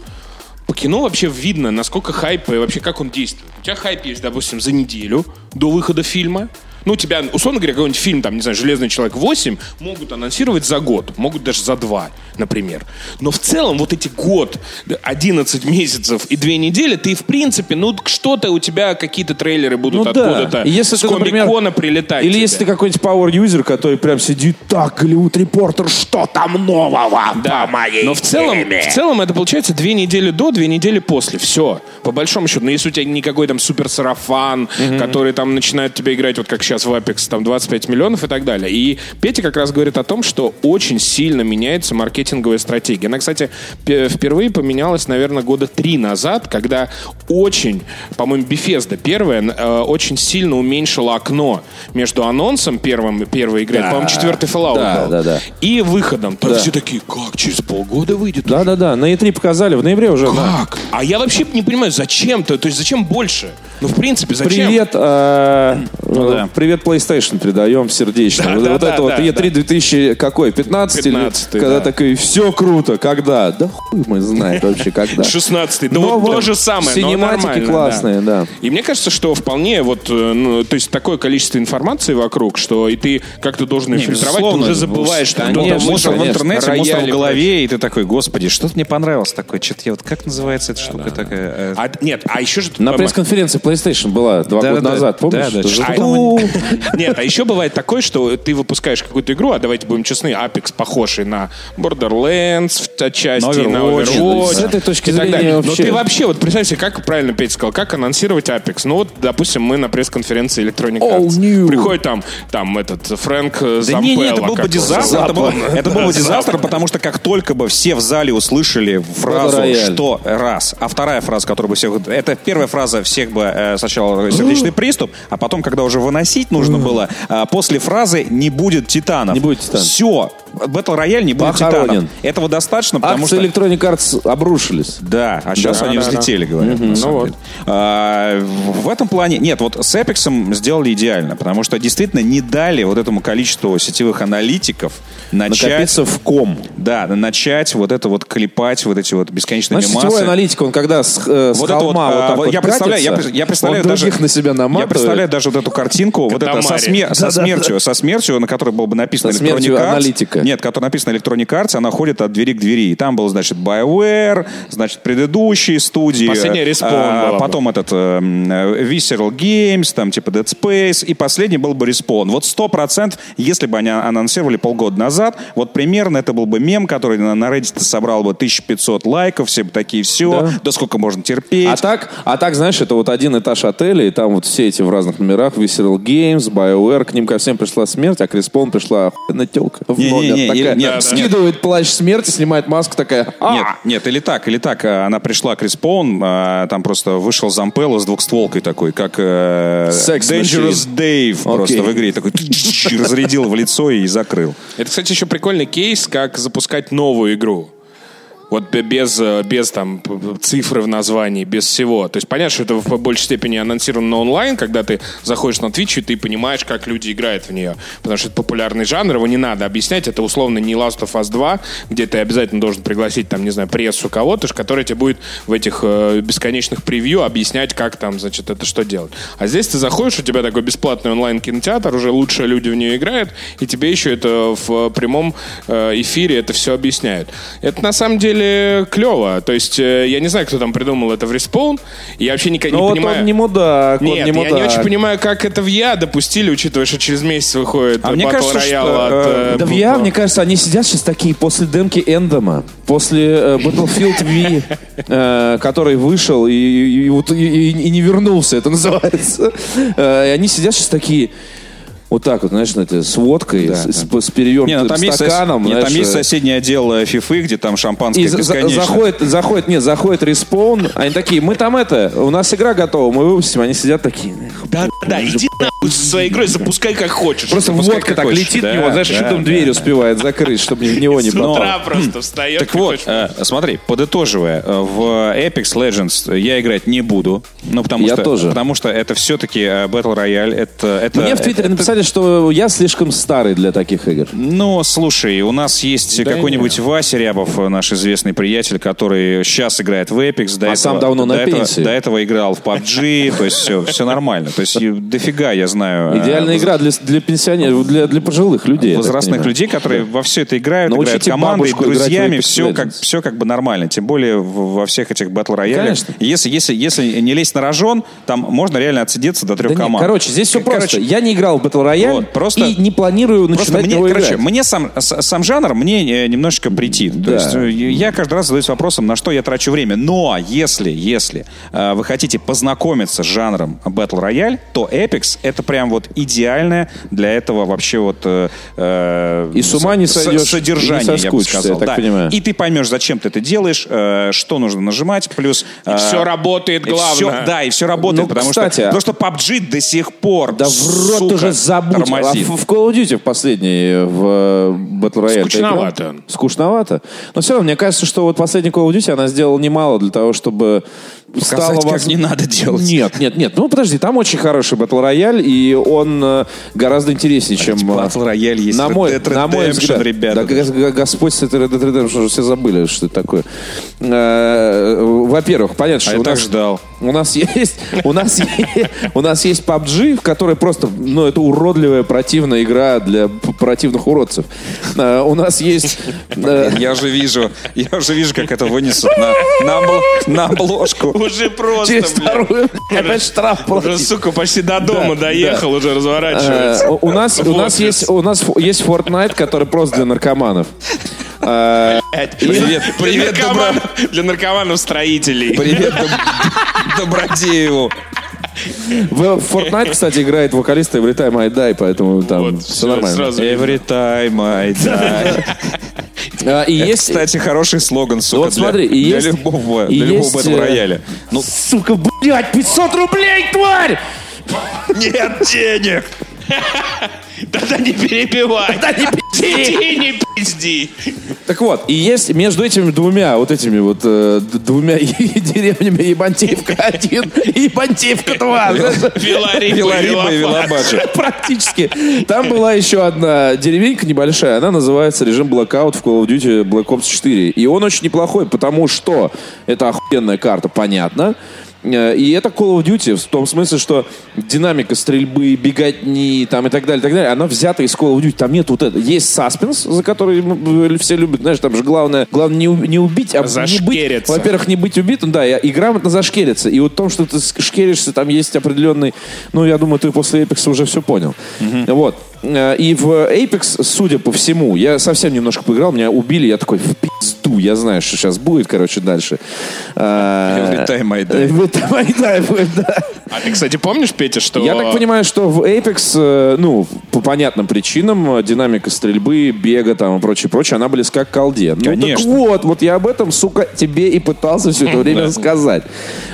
По кино вообще видно, насколько хайп и вообще как он действует. У тебя хайп есть, допустим, за неделю до выхода фильма. Ну, тебя, условно говоря, какой-нибудь фильм, там, не знаю, «Железный человек 8» могут анонсировать за год, могут даже за два, например. Но в целом вот эти год, 11 месяцев и две недели, ты, в принципе, ну, что-то у тебя, какие-то трейлеры будут Ну да. откуда-то И если с ты, например, комик-кона прилетать. Или тебе. если ты какой-нибудь power user, который прям сидит так, Голливуд репортер, что там нового Да, по моей но в целом, теме?» в целом это получается две недели до, две недели после. Все. По большому счету. Но если у тебя никакой там супер сарафан, который там начинает тебе играть, вот как сейчас в Apex, там 25 миллионов и так далее. И Петя как раз говорит о том, что очень сильно меняется маркетинговая стратегия. Она, кстати, впервые поменялась, наверное, года три назад, когда очень, по-моему, Bethesda первая э, очень сильно уменьшила окно между анонсом первым, первой игры, это, по-моему, четвертый Fallout Да, был, да, да. и выходом. Там Да. все такие, как, через полгода выйдет? Да-да-да, на E3 показали, в ноябре уже. да. Как? А я вообще не понимаю, зачем-то? То есть зачем больше? Ну, в принципе, зачем? Привет, э, э, да. Привет PlayStation передаем сердечно. Да, вот да, вот да, это вот да, E3 2000 какой? 15 или 15-й, когда да. такой, все круто, когда? Да хуй мы знаем вообще, когда. 16-й. Да Но вот вот то же самое, Синематики классные, да. И мне кажется, что вполне вот, э, ну, то есть такое количество информации вокруг, что и ты как-то должен ее Не, фильтровать, ты уже забываешь, что кто-то мусор в интернете, мусор в голове, и ты такой, господи, что-то мне понравилось такое, что-то я вот, как называется эта штука такая? э, А, нет, а еще же... На пресс-конференции PlayStation была два Да, года да, да. назад, помнишь? Да, да, Что ну, Нет, а еще бывает такое, что ты выпускаешь какую-то игру, а давайте будем честны, Apex похожий на Borderlands в отчасти, На Overwatch. Overwatch. С этой точки зрения. Но вообще- ты вообще, вот представь себе, как правильно Петя сказал, как анонсировать Apex? Ну вот, допустим, мы на пресс-конференции Electronic Oh, Arts. Приходит там, там этот Фрэнк э, Да не, не, это был бы дизастр. Это был, это был бы дизастр, потому что как только бы все в зале услышали фразу, что раз, а вторая фраза, которая бы всех... Это первая фраза всех бы э, сначала сердечный приступ, а потом, когда уже выносить нужно было, э, после фразы «не будет титанов». Не будет титанов. Все. Battle Royale не будет Похоронен. титанов. Этого достаточно, потому Акции что... Electronic Arts обрушились. Да, а сейчас Да, они да, да. взлетели, говорят. на самом ну деле. А, в этом плане, нет, вот с Эпиксом сделали идеально, потому что действительно не дали вот этому количеству сетевых аналитиков начать... Накопиться в ком. Да, начать вот это вот клепать, вот эти вот бесконечные Значит, мемасы. сетевой аналитик, он когда с, э, с Вот это вот, холма вот а, так вот вот я представляю, я, я представляю даже на себя я наматывает. представляю даже вот эту картинку, вот это со, Катамари. сме- со смертью, со смертью, на которой было бы написано Со Electronic Arts. аналитика. Нет, которая написано Electronic Arts, она ходит от двери к двери. И там был, значит, BioWare, значит, предыдущие студии. Последняя Respawn а, была бы. Потом этот э, м, э, Visceral Games, там типа Dead Space. И последний был бы Respawn. Вот сто процентов, если бы они анонсировали полгода назад, вот примерно это был бы мем, который на, на Reddit собрал бы 1500 лайков, все бы такие, все, Да. да, сколько можно терпеть. А так, а так, знаешь, это вот один этаж отеля, и там вот все эти в разных номерах, Visceral Games, BioWare, к ним ко всем пришла смерть, а к Respawn пришла охуенная телка в Не-не-не, номер. или- такая, нет, скидывает плащ смерти, снимает маску, такая... «А!» Нет, нет, или так, или так. а, Она пришла к Respawn, а, там просто вышел Зампелла с двухстволкой такой, как э, Sex Dangerous Dave просто в игре. Такой разрядил в лицо и закрыл. Это, кстати, еще прикольный кейс, как запускать новую игру. Вот без, э, без там цифры в названии, без всего. То есть понятно, что это в большей степени анонсировано онлайн, когда ты заходишь на Twitch, и ты понимаешь, как люди играют в нее. Потому что это популярный жанр, его не надо объяснять. Это условно не Last of Us 2, где ты обязательно должен пригласить, там, не знаю, прессу кого-то, который тебе будет в этих э, бесконечных превью объяснять, как там, значит, это что делать. А здесь ты заходишь, у тебя такой бесплатный онлайн-кинотеатр, уже лучшие люди в нее играют, и тебе еще это в прямом э, эфире это все объясняют. Это на самом деле клево. То есть э, я не знаю, кто там придумал это в респаун. Я вообще никак Ну не вот понимаю. он не мудак, он Нет, не я мудак. не очень понимаю, как это в Я допустили, учитывая, что через месяц выходит А мне кажется, Royale что, от... э, э, Да в я, мне кажется, они сидят сейчас такие после демки Эндома, после э, Battlefield V, э, который вышел и, и- и и- и- и не вернулся, это называется. Э, и они сидят сейчас такие, вот так вот, знаешь, знаете, с водкой, с, с- с перевернутым Не, ну, там, есть, стаканом. нет, там знаешь, есть э, соседний отдел фифы, где там шампанское и бесконечно. заходит, заходит, нет, заходит респаун, они такие, мы там это, у нас игра готова, мы выпустим, они сидят такие, Да, да, иди нахуй со своей игрой, запускай как хочешь. просто Запускай водка так хочешь. летит Да, в него, знаешь, да, еще там да. дверь успевает закрыть, чтобы в него не попало. утра просто встаешь. Так вот, э, смотри, подытоживая, э, в Apex Legends я играть не буду. Ну, потому Я что, тоже. Потому что это все-таки э, Battle Royale. Это, это, Мне в Твиттере это- написали, что я слишком старый для таких игр. Ну, слушай, у нас есть Да какой-нибудь Вася Рябов, наш известный приятель, который сейчас играет в Apex. До А этого, сам давно до на этого- пенсии. До этого играл в PUBG, то есть все, все нормально. То есть и дофига я знаю. э, Идеальная игра для, для пенсионеров, для, для пожилых людей. возрастных людей, которые во все это играют, Научите играют командой, друзьями, все как, все как бы нормально. Тем более во всех этих батл роялях. Конечно. Если, если, если не лезть на рожон, там можно реально отсидеться до трех Да нет, команд. короче, здесь все Короче, просто. Я не играл в Battle Royale Вот, просто- и не планирую начинать мне, него короче, играть. мне сам, сам жанр мне э, немножечко претит. То Да. есть э, я каждый раз задаюсь вопросом, на что я трачу время. Но если, если э, вы хотите познакомиться с жанром Battle Royale, то Apex это прям вот идеальное для этого вообще вот э, э, И с ума не сойдешь, содержание, и не я бы сказал. я так Да. понимаю. И ты поймешь, зачем ты это делаешь, э, что нужно нажимать, плюс... э, всё работает, и главное. всё- да, и все работает, Ну, потому, кстати, что, а- потому что PUBG до сих пор, Да в рот сука, уже забудь. А в, в Call of Duty в последней, в э, Battle Royale. ты играл? Скучновато. Скучновато. Но все равно, мне кажется, что вот последний Call of Duty она сделала немало для того, чтобы стало Показать, как воз- не надо делать. Нет, нет, нет. Ну, подожди, там очень хороший Battle Royale, и он э, гораздо интереснее, чем... э, Battle Royale есть на Red мой, Dead на мой взгляд. ребята. Да, Господь с этой Red Dead Redemption уже все забыли, что это такое. Э, Во-первых, понятно, что А я у так нас... ждал. У нас есть, у нас есть, у нас есть PUBG, в которой просто, ну, это уродливая, противная игра для противных уродцев. Э, У нас есть... э, Я уже вижу, я уже вижу, как это вынесут на, на, на обложку. Уже просто, Через вторую опять штраф Уже, сука, почти до дома доехал, уже разворачивается. Э, У нас, есть, у нас есть Fortnite, который просто для наркоманов. Э, Привет, Для привет, Для наркоманов-строителей. привет, Доб- Добродееву. В Fortnite, кстати, играет вокалист Every Time I Die, поэтому там Вот, все всё, нормально. сразу Every time I die. А, и Это, есть, кстати, хороший слоган, сука, Вот для- смотри, и для есть- любого, и для любого есть, э, рояля. Ну, сука, блядь, 500 рублей, тварь! нет денег! Тогда не перебивай. Тогда не пизди. не пизди. Так вот, и есть между этими двумя, вот этими вот э, двумя деревнями Ебантеевка 1 и Ебантеевка 2. Филарипа, Филарипа и. Вилобаджи. Практически. Там была еще одна деревенька небольшая, она называется режим Blackout в Call of Duty Black Ops 4. И он очень неплохой, потому что это охуенная карта, понятно. Э, И это Call of Duty в том смысле, что динамика стрельбы, беготни там, и так далее, и так далее, она взята из Call of Duty. Там нет вот этого. Есть саспенс, за который все любят. Знаешь, там же главное, главное не, не убить, а не быть, во-первых, не быть убитым, да, и, и грамотно зашкериться. И вот в том, что ты шкеришься, там есть определенный... Ну, я думаю, ты после Apex уже все понял. Вот. Э, И в Apex, судя по всему, я совсем немножко поиграл, меня убили, я такой, в пизду, я знаю, что сейчас будет, короче, дальше. Э, I die будет, да. А ты, кстати, помнишь, Петя, что... Я так понимаю, что в Apex, э, ну, по понятным причинам, динамика стрельбы, бега там и прочее, прочее, она близка к колде. Ну, Конечно. так вот, вот я об этом, сука, тебе и пытался все это время рассказать.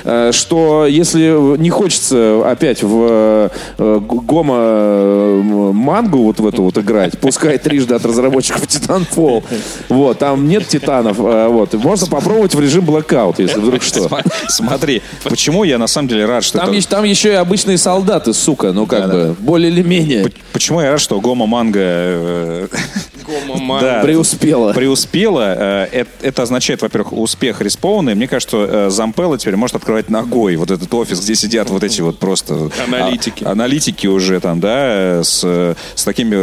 Э, Что если не хочется опять в гомо мангу вот в эту вот играть, пускай трижды от разработчиков Titanfall, вот, там нет титанов, э, вот, можно попробовать в режим Blackout, если вдруг что. Смотри, почему я на самом деле рад, что Там, это- есть- там еще и обычные солдаты, сука, ну как бы, более или менее. Почему я рад, что Гома Манга э, Гома-ман. да, Преуспела. преуспела? Э, Это, это означает, во-первых, успех респауна. И мне кажется, что Зампелла теперь может открывать ногой вот этот офис, где сидят вот эти вот просто... Аналитики. а- аналитики уже там, да, с, с такими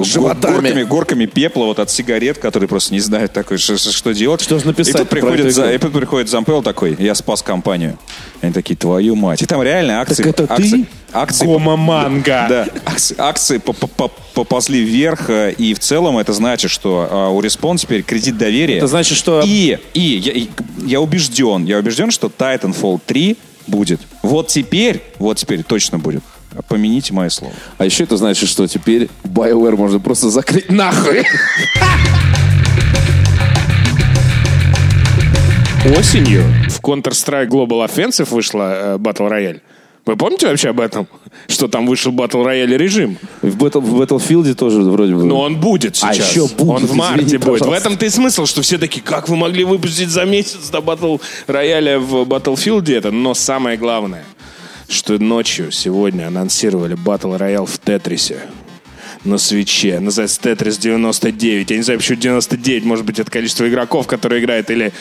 э, Животами. горками, горками пепла вот от сигарет, которые просто не знают такой, что, что делать. Что же написать И тут приходит, за- и тут приходит Зампелл такой, я спас компанию. Они такие, твою мать. И там реально акции... это ты? акции, акции Гома-манга. да, акции, акции по- по- по- поползли вверх, э, и в целом это значит, что а, у Respawn теперь кредит доверия. Это значит, что- И, и я, и я убежден, я убежден, что Titanfall 3 будет. Вот теперь, вот теперь точно будет. Помяните мое слово. А еще это значит, что теперь BioWare можно просто закрыть нахуй. Осенью в Counter-Strike Global Offensive вышла э, Battle Royale. Вы помните вообще об этом? Что там вышел Battle Royale режим? В, Battle- в Battlefield тоже вроде бы. Но он будет А сейчас. еще будет, Он в марте извини, будет. В пожалуйста. этом-то и смысл, что все такие, как вы могли выпустить за месяц до Battle Royale в Battlefield это? Но самое главное, что ночью сегодня анонсировали Battle Royale в Тетрисе. На свече. Называется Тетрис 99. Я не знаю, почему 99. Может быть, это количество игроков, которые играют. Или,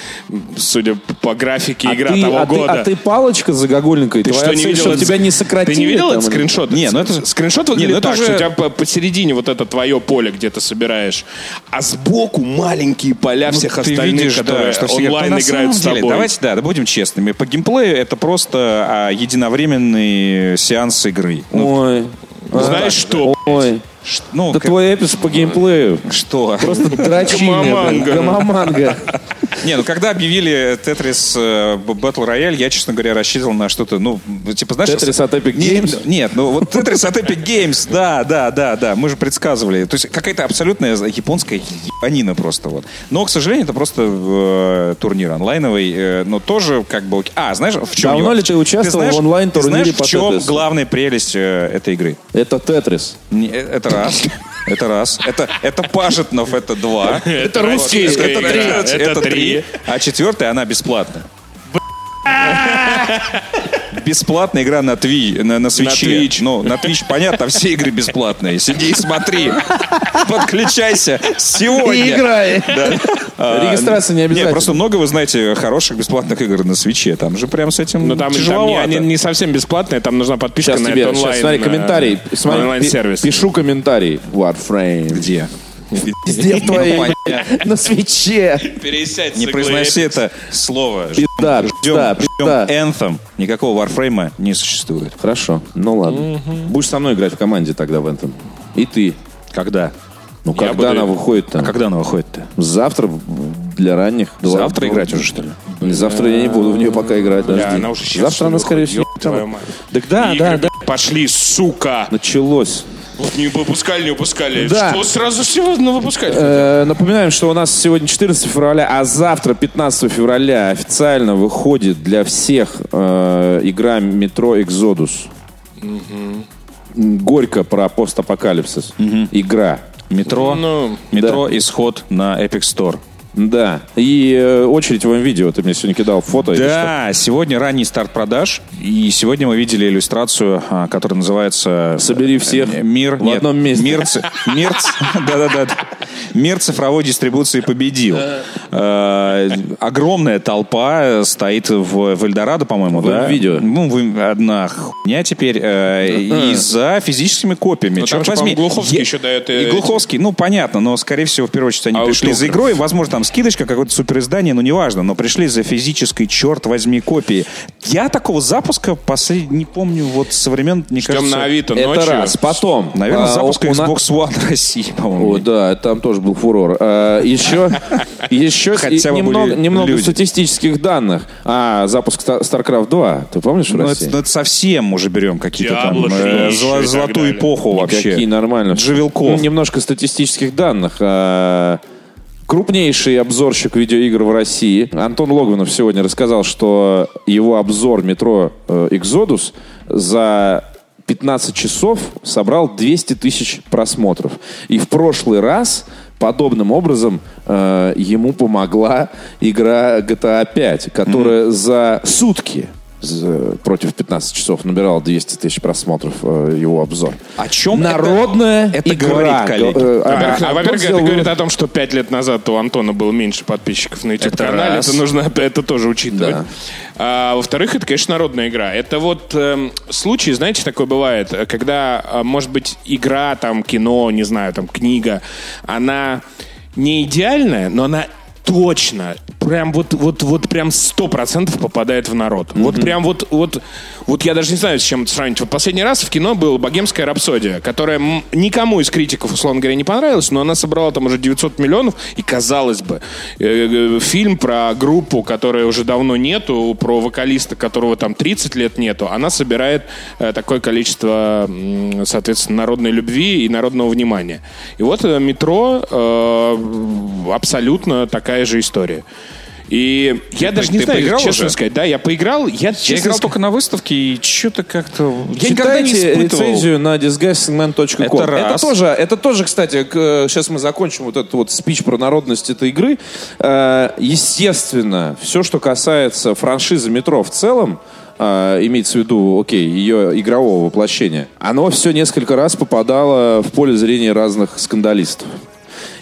судя по графике, а игра ты, того а ты- года. а ты палочка загогульненькой. Ты Твоя что, не цель, видел? этот- тебя не сократили? Ты не видел этот скриншот? Не, ну это- Скриншот Не, выглядит ну это так, же- что у тебя по- посередине вот это твое поле, где ты собираешь, а сбоку маленькие поля всех Ну, Ты остальных, видишь, да, которые что все онлайн «Ну, на играют с самом деле, тобой. Давайте, да, да, будем честными. По геймплею это просто а, единовременный сеанс игры. Ну, Ой. Знаешь что? Ой. ш- ну, Это как- твой эпис по геймплею. что? Просто дрочильня. Гомоманга. блин, Гомоманга. Не, ну когда объявили Tetris э, Battle Royale, я, честно говоря, рассчитывал на что-то, ну, типа, знаешь... Tetris от Epic Games? Нет, ну вот Tetris от Epic Games, да, да, да, да, мы же предсказывали. То есть какая-то абсолютная японская ебанина просто вот. Но, к сожалению, это просто э, турнир онлайновый, э, но тоже как бы... А, знаешь, в чем... Давно его- ли ты участвовал в онлайн-турнире Ты знаешь, по в чем Tetris? главная прелесть э, этой игры? Это Тетрис. Это раз. Это раз. Это, это Пажетнов, это два. Это Вот, русские это, три. Это три. Три. А четвертая, она бесплатная. Бесплатная игра на Тви, на, на свече. Twitch. Ну, на Twitch, понятно, все игры бесплатные. Сиди и смотри. Подключайся сегодня. И играй. А, Регистрация не обязательно. Нет, просто много, вы знаете, хороших бесплатных игр на свече. Там же прям с этим Но Ну, там, там не, они не совсем бесплатные, там нужна подписка Сейчас на тебе, сейчас, онлайн. смотри, э, комментарий. Смотри, онлайн-сервис. Пишу комментарий. Warframe. Где? Везде в твоей, на свече. Пересядь Не произноси это слово. Пизда, Ждем, пизда, ждем пизда. Anthem. Никакого Warframe не существует. Хорошо, ну ладно. Будешь со мной играть в команде тогда в этом. И ты. Когда? Ну, Я когда буду- она выходит там? А когда она выходит-то? Завтра для ранних. Завтра играть уже, что ли? Завтра я не буду в нее пока играть. Бля, она уже сейчас, Завтра она, скорее всего, там. Так да, да, да. Пошли, сука! Началось. Вот не выпускали, не выпускали. Да. Что сразу сегодня выпускать? Э, Напоминаем, что у нас сегодня 14 февраля, а завтра, 15 февраля, официально выходит для всех э, игра Метро Exodus. м, горько про постапокалипсис. Игра. Метро, Ну, метро, исход на Epic Store. Да. И э, очередь в видео. Ты мне сегодня кидал фото. Да, сегодня ранний старт продаж, и сегодня мы видели иллюстрацию, а, которая называется... Собери всех э, Мир в нет, одном месте. Мир, ц- мир, ц- да-да-да. Мир цифровой дистрибуции победил. Э, огромная толпа стоит в, Эльдорадо, по-моему, да? видео. Ну, вы- одна хуйня теперь. э, и за физическими копиями. Ну, Черт возьми. Глуховский еще дает, И Глуховский, ну, понятно, но, скорее всего, в первую очередь, они пришли за игрой. Возможно, там скидочка, какое-то супериздание, ну, неважно. Но пришли за физической, черт возьми, копии. Я такого запуска послед... не помню вот со времен, мне Ждем кажется... на Авито Это ночью. раз. Потом. Наверное, а, запуск у- Xbox One России, по-моему. О, да, там тоже был фурор. А, еще еще Хотя немного, немного люди. статистических данных. А, запуск StarCraft 2, ты помнишь в Ну, России? это, ну, это совсем уже берем какие-то там э, 3 золо- еще и так золотую эпоху вообще. Какие нормально. Джавелков. Ну, немножко статистических данных. А, Крупнейший обзорщик видеоигр в России Антон Логвинов сегодня рассказал, что его обзор метро э, Exodus за 15 часов собрал 200 тысяч просмотров. И в прошлый раз подобным образом э, ему помогла игра GTA 5, которая за сутки против 15 часов набирал 200 тысяч просмотров э, его обзор. О чем Народная это, это игра. говорит, коллеги? Э, а- Во-первых, а- во-первых, Антон это говорит о том, что пять лет назад у Антона было меньше подписчиков на Это YouTube-канале. раз. Это нужно это тоже учитывать. Да. А, во-вторых, это, конечно, народная игра. Это вот эм, случай, знаете, такой бывает, э, когда, а, может быть, игра, там, кино, не знаю, там, книга, она не идеальная, но она точно, прям вот, вот, вот прям сто процентов попадает в народ. Вот прям вот, вот, вот я даже не знаю, с чем это сравнить. Вот последний раз в кино был «Богемская рапсодия», которая никому из критиков, условно говоря, не понравилась, но она собрала там уже 900 миллионов, и казалось бы, э, э, фильм про группу, которой уже давно нету, про вокалиста, которого там 30 лет нету, она собирает э, такое количество, соответственно, народной любви и народного внимания. И вот «Метро» абсолютно такая же история. И я даже не ты знаю, поиграл честно уже? сказать, да, я поиграл, я, Я честно играл сказать, только на выставке, и что-то как-то... Я никогда не испытывал. рецензию на disguisegman.com. Это раз. тоже, это тоже, кстати, к- сейчас мы закончим вот этот вот спич про народность этой игры. Э, Естественно, все, что касается франшизы метро в целом, э, имеется в виду, окей, ее игрового воплощения, оно все несколько раз попадало в поле зрения разных скандалистов.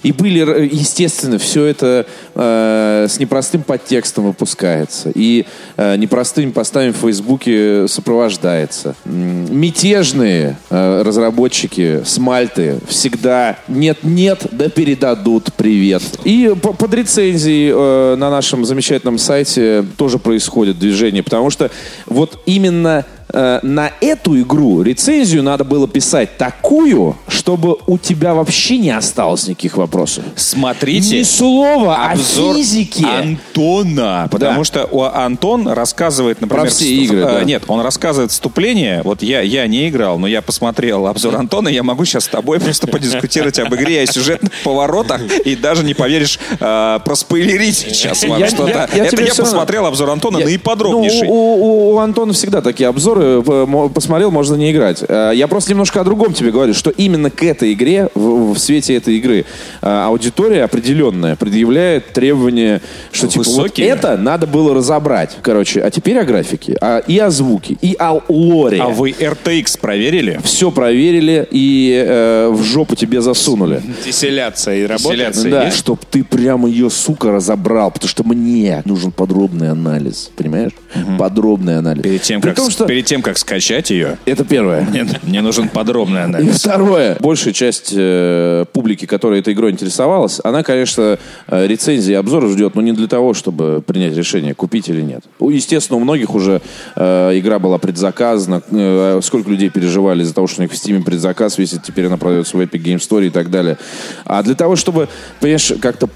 И были, р- естественно, все это э, с непростым подтекстом выпускается. И э, непростыми постами в Фейсбуке сопровождается. Мятежные э, разработчики с Мальты всегда нет-нет, да передадут привет. И по- под рецензией э, на нашем замечательном сайте тоже происходит движение, потому что вот именно э, на эту игру рецензию надо было писать такую, чтобы у тебя вообще не осталось никаких вопросов. Смотрите. Ни слова обзор о физике. Антона. Потому Да. что у Антон рассказывает, например... Про все игры, э, да. Нет, он рассказывает вступление. Вот я, я не играл, но я посмотрел обзор Антона, я могу сейчас с тобой просто подискутировать об игре, о сюжетных поворотах, и даже не поверишь, э, проспойлерить сейчас вам что-то. Это я посмотрел обзор Антона наиподробнейший. Ну, у Антона всегда такие обзоры. П- мо- Посмотрел, можно не играть. Э, Я просто немножко о другом тебе говорю, что именно к этой игре, в, в свете этой игры, э, аудитория определенная предъявляет требования, что типа вот Высокие. это надо было разобрать. Короче, а теперь о графике, а, и о звуке, и о лоре. А вы RTX проверили? Все проверили и э, в жопу тебе засунули. Диселляция и работает. Да, есть? чтоб ты прямо ее, сука, разобрал, потому что мне нужен подробный анализ, понимаешь? Подробный анализ. Перед тем, При как, том, что перед тем, как скачать ее, это первое. мне, мне нужен подробный И анализ. второе. Большая часть э, публики, которая этой игрой интересовалась, она, конечно, э, рецензии и обзоры ждет, но не для того, чтобы принять решение, купить или нет. У- Естественно, у многих уже э, игра была предзаказана. Э, сколько людей переживали из-за того, что у них в Steam предзаказ висит, теперь она продается в Epic Game Store и так далее. А для того, чтобы, понимаешь, как-то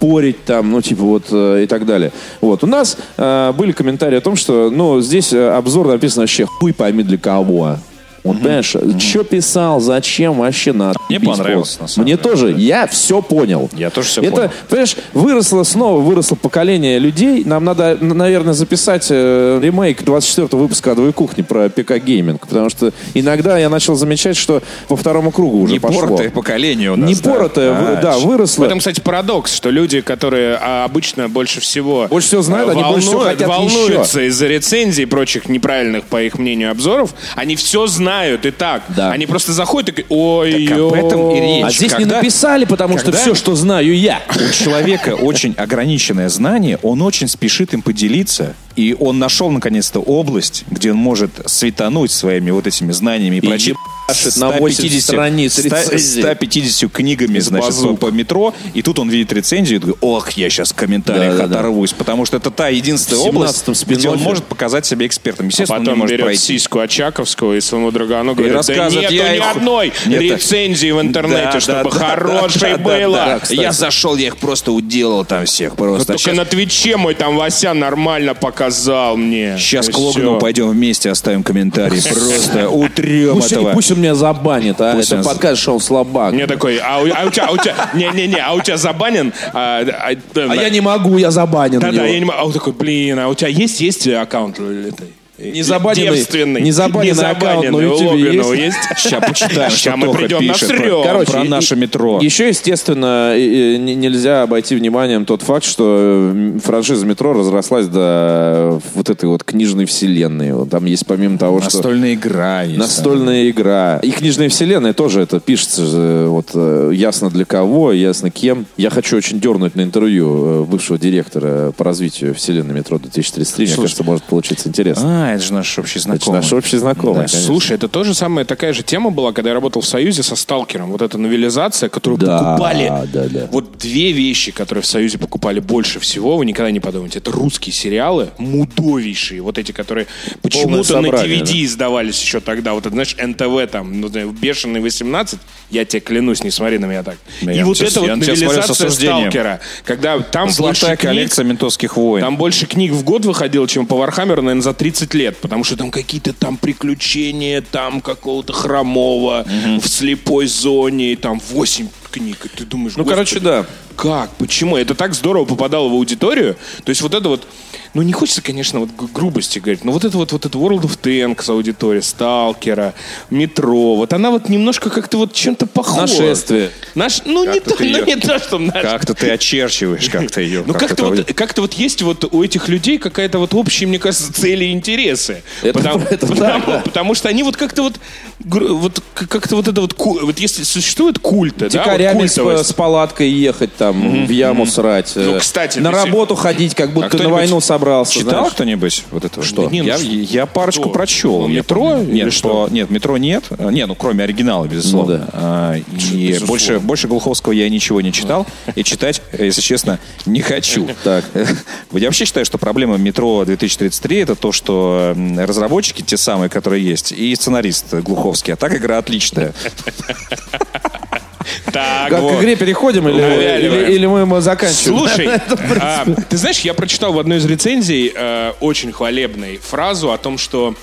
поспорить там, ну, типа вот э, и так далее. Вот. У нас э, были комментарии о том, что, ну, здесь э, обзор написан вообще хуй пойми для кого. Вот, понимаешь, что писал, зачем вообще надо? Мне понравилось, на самом Мне деле. тоже. Я все понял. Я тоже всё Это, понял. понимаешь, выросло снова, выросло поколение людей. Нам надо, наверное, записать э, ремейк 24 выпуска «Адовой кухни» про ПК гейминг. Потому что иногда я начал замечать, что по второму кругу уже пошло. Непоротое поколение у нас. Непоротое, да. вы- А, да, В выросло. этом, кстати, парадокс, что люди, которые а, обычно больше всего... Больше всего знают, э, они больше всего волнуют- хотят волнуются из-за рецензий и прочих неправильных, по их мнению, обзоров. Они все знают и так. Да. Они просто заходят и говорят, ой Так об этом и речь. А здесь не Когда- написали, потому что когда- все, что знаю я. У человека очень ограниченное знание, он очень спешит им поделиться, и он нашел наконец-то область, где он может светануть своими вот этими знаниями и прочитать ебашит на 80 страниц рецензий. 150 книгами, значит, по, базук. по метро, и тут он видит рецензию и думает, ох, я сейчас в комментариях Да-да-да. оторвусь, потому что это та единственная область, 17-м где он может показать себя экспертом. А Естественно, он не потом может берет пройти. сиську Очаковского и своему другану говорит, да рассказывает, нету я ни их- одной Нет, рецензии в интернете, Да, чтобы да, да, хорошей да, да, было. да, кстати. Я зашел, я их просто уделал там всех просто. Только Щас- на Твиче мой там Вася нормально показал мне. Сейчас И к всё. пойдем вместе, оставим комментарий. Просто утрем Пусть, этого. пусть он меня забанит, а? Пусть Это он- подкаст шоу слабак. Мне такой, а у, а у тебя, а у тебя, не-не-не, а у тебя забанен? А, а, А я не могу, я забанен. Да-да, я не могу. А он такой, блин, а у тебя есть, есть аккаунт этой? Не забаненный- девственный, не забаненный аккаунт на Логанова есть? есть? Сейчас почитаем, Ща мы придем пишет про, Короче, про и- наше метро. Еще, естественно, и- и не- нельзя обойти вниманием тот факт, что э, франшиза метро разрослась до вот этой вот книжной вселенной. Вот Там есть помимо того, что... Настольная игра есть. Настольная игра. И книжная вселенная тоже это пишется же, вот э, ясно для кого, ясно кем. Я хочу очень дернуть на интервью э, бывшего директора по развитию вселенной метро 2033. Мне Слушай. кажется, может получиться интересно. А, это же наш общий Это знакомый. наш общий знакомый. Да. Слушай, это тоже самая такая же тема была, когда я работал в Союзе со Сталкером. Вот эта новелизация, которую Да, покупали. да, да. Вот две вещи, которые в Союзе покупали больше всего, вы никогда не подумаете. Это русские сериалы, мудовейшие. Вот эти, которые почему-то на DVD издавались еще тогда. Вот это, знаешь, НТВ там, ну, бешеный 18. Я тебе клянусь, не смотри на меня так. Да И вот это вот новелизация. Сталкера. Когда там Золотая больше книг, коллекция ментовских войн. там больше книг в год выходило, чем по Вархаммеру, наверное, за 30 лет. Потому что там какие-то там приключения, там какого-то хромого в слепой зоне, там 8 книг. И ты думаешь, Ну, «Господи, короче, да. как? Почему? Это так здорово попадало в аудиторию. То есть вот это вот... Ну, не хочется, конечно, вот грубости говорить, но вот это вот, вот это World of Tanks аудитория, Сталкера, Метро, вот она вот немножко как-то вот чем-то похожа. Нашествие. Наш, ну, не Как-то то, ты ну, не то, что наш- Как-то ты очерчиваешь как-то ее. ну, как-то вот, как-то вот есть вот у этих людей какая-то вот общая, мне кажется, цели и интересы. Это- потому, это потому- так, да. потому что они вот как-то вот, вот как-то вот это вот, вот если существует культы, да, вот Дикарями с, с палаткой ехать там, в яму срать. Ну, э, кстати, на работу ходить, как будто А на войну собрался. Читал знаешь. кто-нибь вот это? Что? Не, Я- я, я парочку что? прочел. Ну, метро помню. или Нет, что? по- нет, метро нет. А, Не, ну кроме оригинала, безусловно. Ну, да. А, и безусловно? больше, больше Глуховского я ничего не читал. И читать, если честно, не хочу. Так. Я вообще считаю, что проблема метро 2033 это то, что разработчики, те самые, которые есть, и сценарист Глуховский. А так игра отличная. Так, Как вот. к игре переходим или, или, или мы, мы заканчиваем? Слушай, а, ты знаешь, я прочитал в одной из рецензий э, очень хвалебной фразу о том, что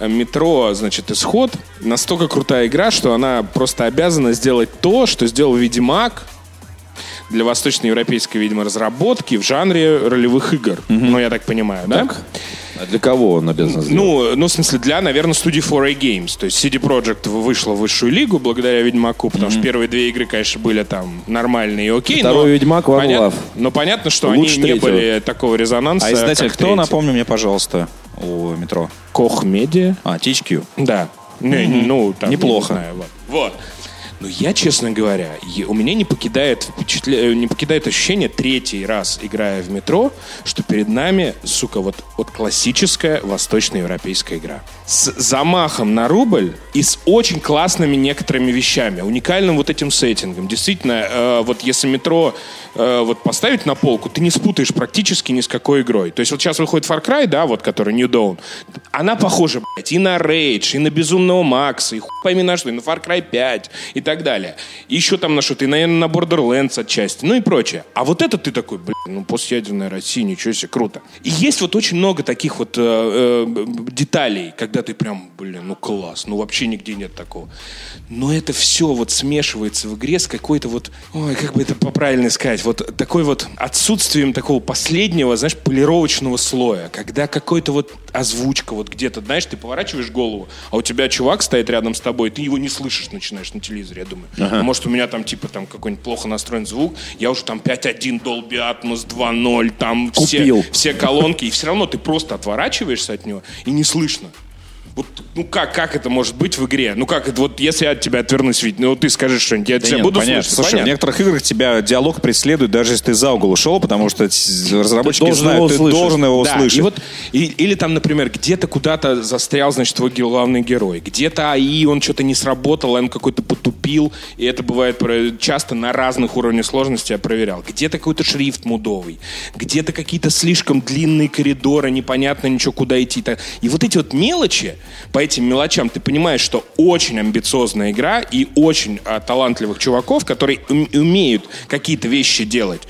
метро, значит, исход настолько крутая игра, что она просто обязана сделать то, что сделал Ведьмак для восточноевропейской, видимо, разработки в жанре ролевых игр. Ну, я так понимаю, да? А для кого он обязан сделать? Ну, ну, в смысле, для, наверное, студии 4A Games. То есть CD Projekt вышла в высшую лигу благодаря Ведьмаку, потому что первые две игры, конечно, были там нормальные и окей. Второй но Ведьмак One понят- Love. Но понятно, что Лучше они не третьего. были такого резонанса. А издатель кто, третий. напомни мне, пожалуйста, у метро? Кох Медиа. А, THQ. Да. Не, ну, там, Неплохо. не знаю, вот. Вот. Но я, честно говоря, у меня не покидает, впечатля- э, не покидает ощущение третий раз, играя в метро, что перед нами, сука, вот, вот классическая восточноевропейская игра. С замахом на рубль и с очень классными некоторыми вещами, уникальным вот этим сеттингом. Действительно, э, вот если метро э, вот поставить на полку, ты не спутаешь практически ни с какой игрой. То есть вот сейчас выходит Far Cry, да, вот, который New Dawn, она похожа, блядь, и на Rage, и на Безумного Макса, и хуй пойми на что, и на Far Cry 5, и так далее. И еще там на что ты, наверное, на Borderlands отчасти, ну и прочее. А вот это ты такой, блин, ну постядерная Россия, ничего себе, круто. И есть вот очень много таких вот э, э, деталей, когда ты прям, блин, ну класс, ну вообще нигде нет такого. Но это все вот смешивается в игре с какой-то вот, ой, как бы это по-правильно сказать, вот такой вот отсутствием такого последнего, знаешь, полировочного слоя, когда какой-то вот озвучка вот где-то, знаешь, ты поворачиваешь голову, а у тебя чувак стоит рядом с тобой, ты его не слышишь, начинаешь на телевизоре, я думаю. А может, у меня там типа там какой-нибудь плохо настроен звук, я уже там 5.1 Dolby Atmos 2.0, там все, все колонки, и все равно ты просто отворачиваешься от него, и не слышно. Вот, ну как, как это может быть в игре? Ну как это, вот если я от тебя отвернусь, ведь, ну ты скажешь что-нибудь, я Да тебя нет, буду понятно. слушать. Слушай, понятно. в некоторых играх тебя диалог преследует, даже если ты за угол ушел, потому что разработчики должен знают, его ты услышать. должен его Да, услышать. и вот, и- или там, например, где-то куда-то застрял, значит, твой главный герой. Где-то АИ, он что-то не сработал, он какой-то потупил. И это бывает часто на разных уровнях сложности я проверял. Где-то какой-то шрифт мудовый. Где-то какие-то слишком длинные коридоры, непонятно ничего, куда идти. И вот эти вот мелочи, по этим мелочам ты понимаешь, что очень амбициозная игра и очень а, талантливых чуваков, которые ум- умеют какие-то вещи делать.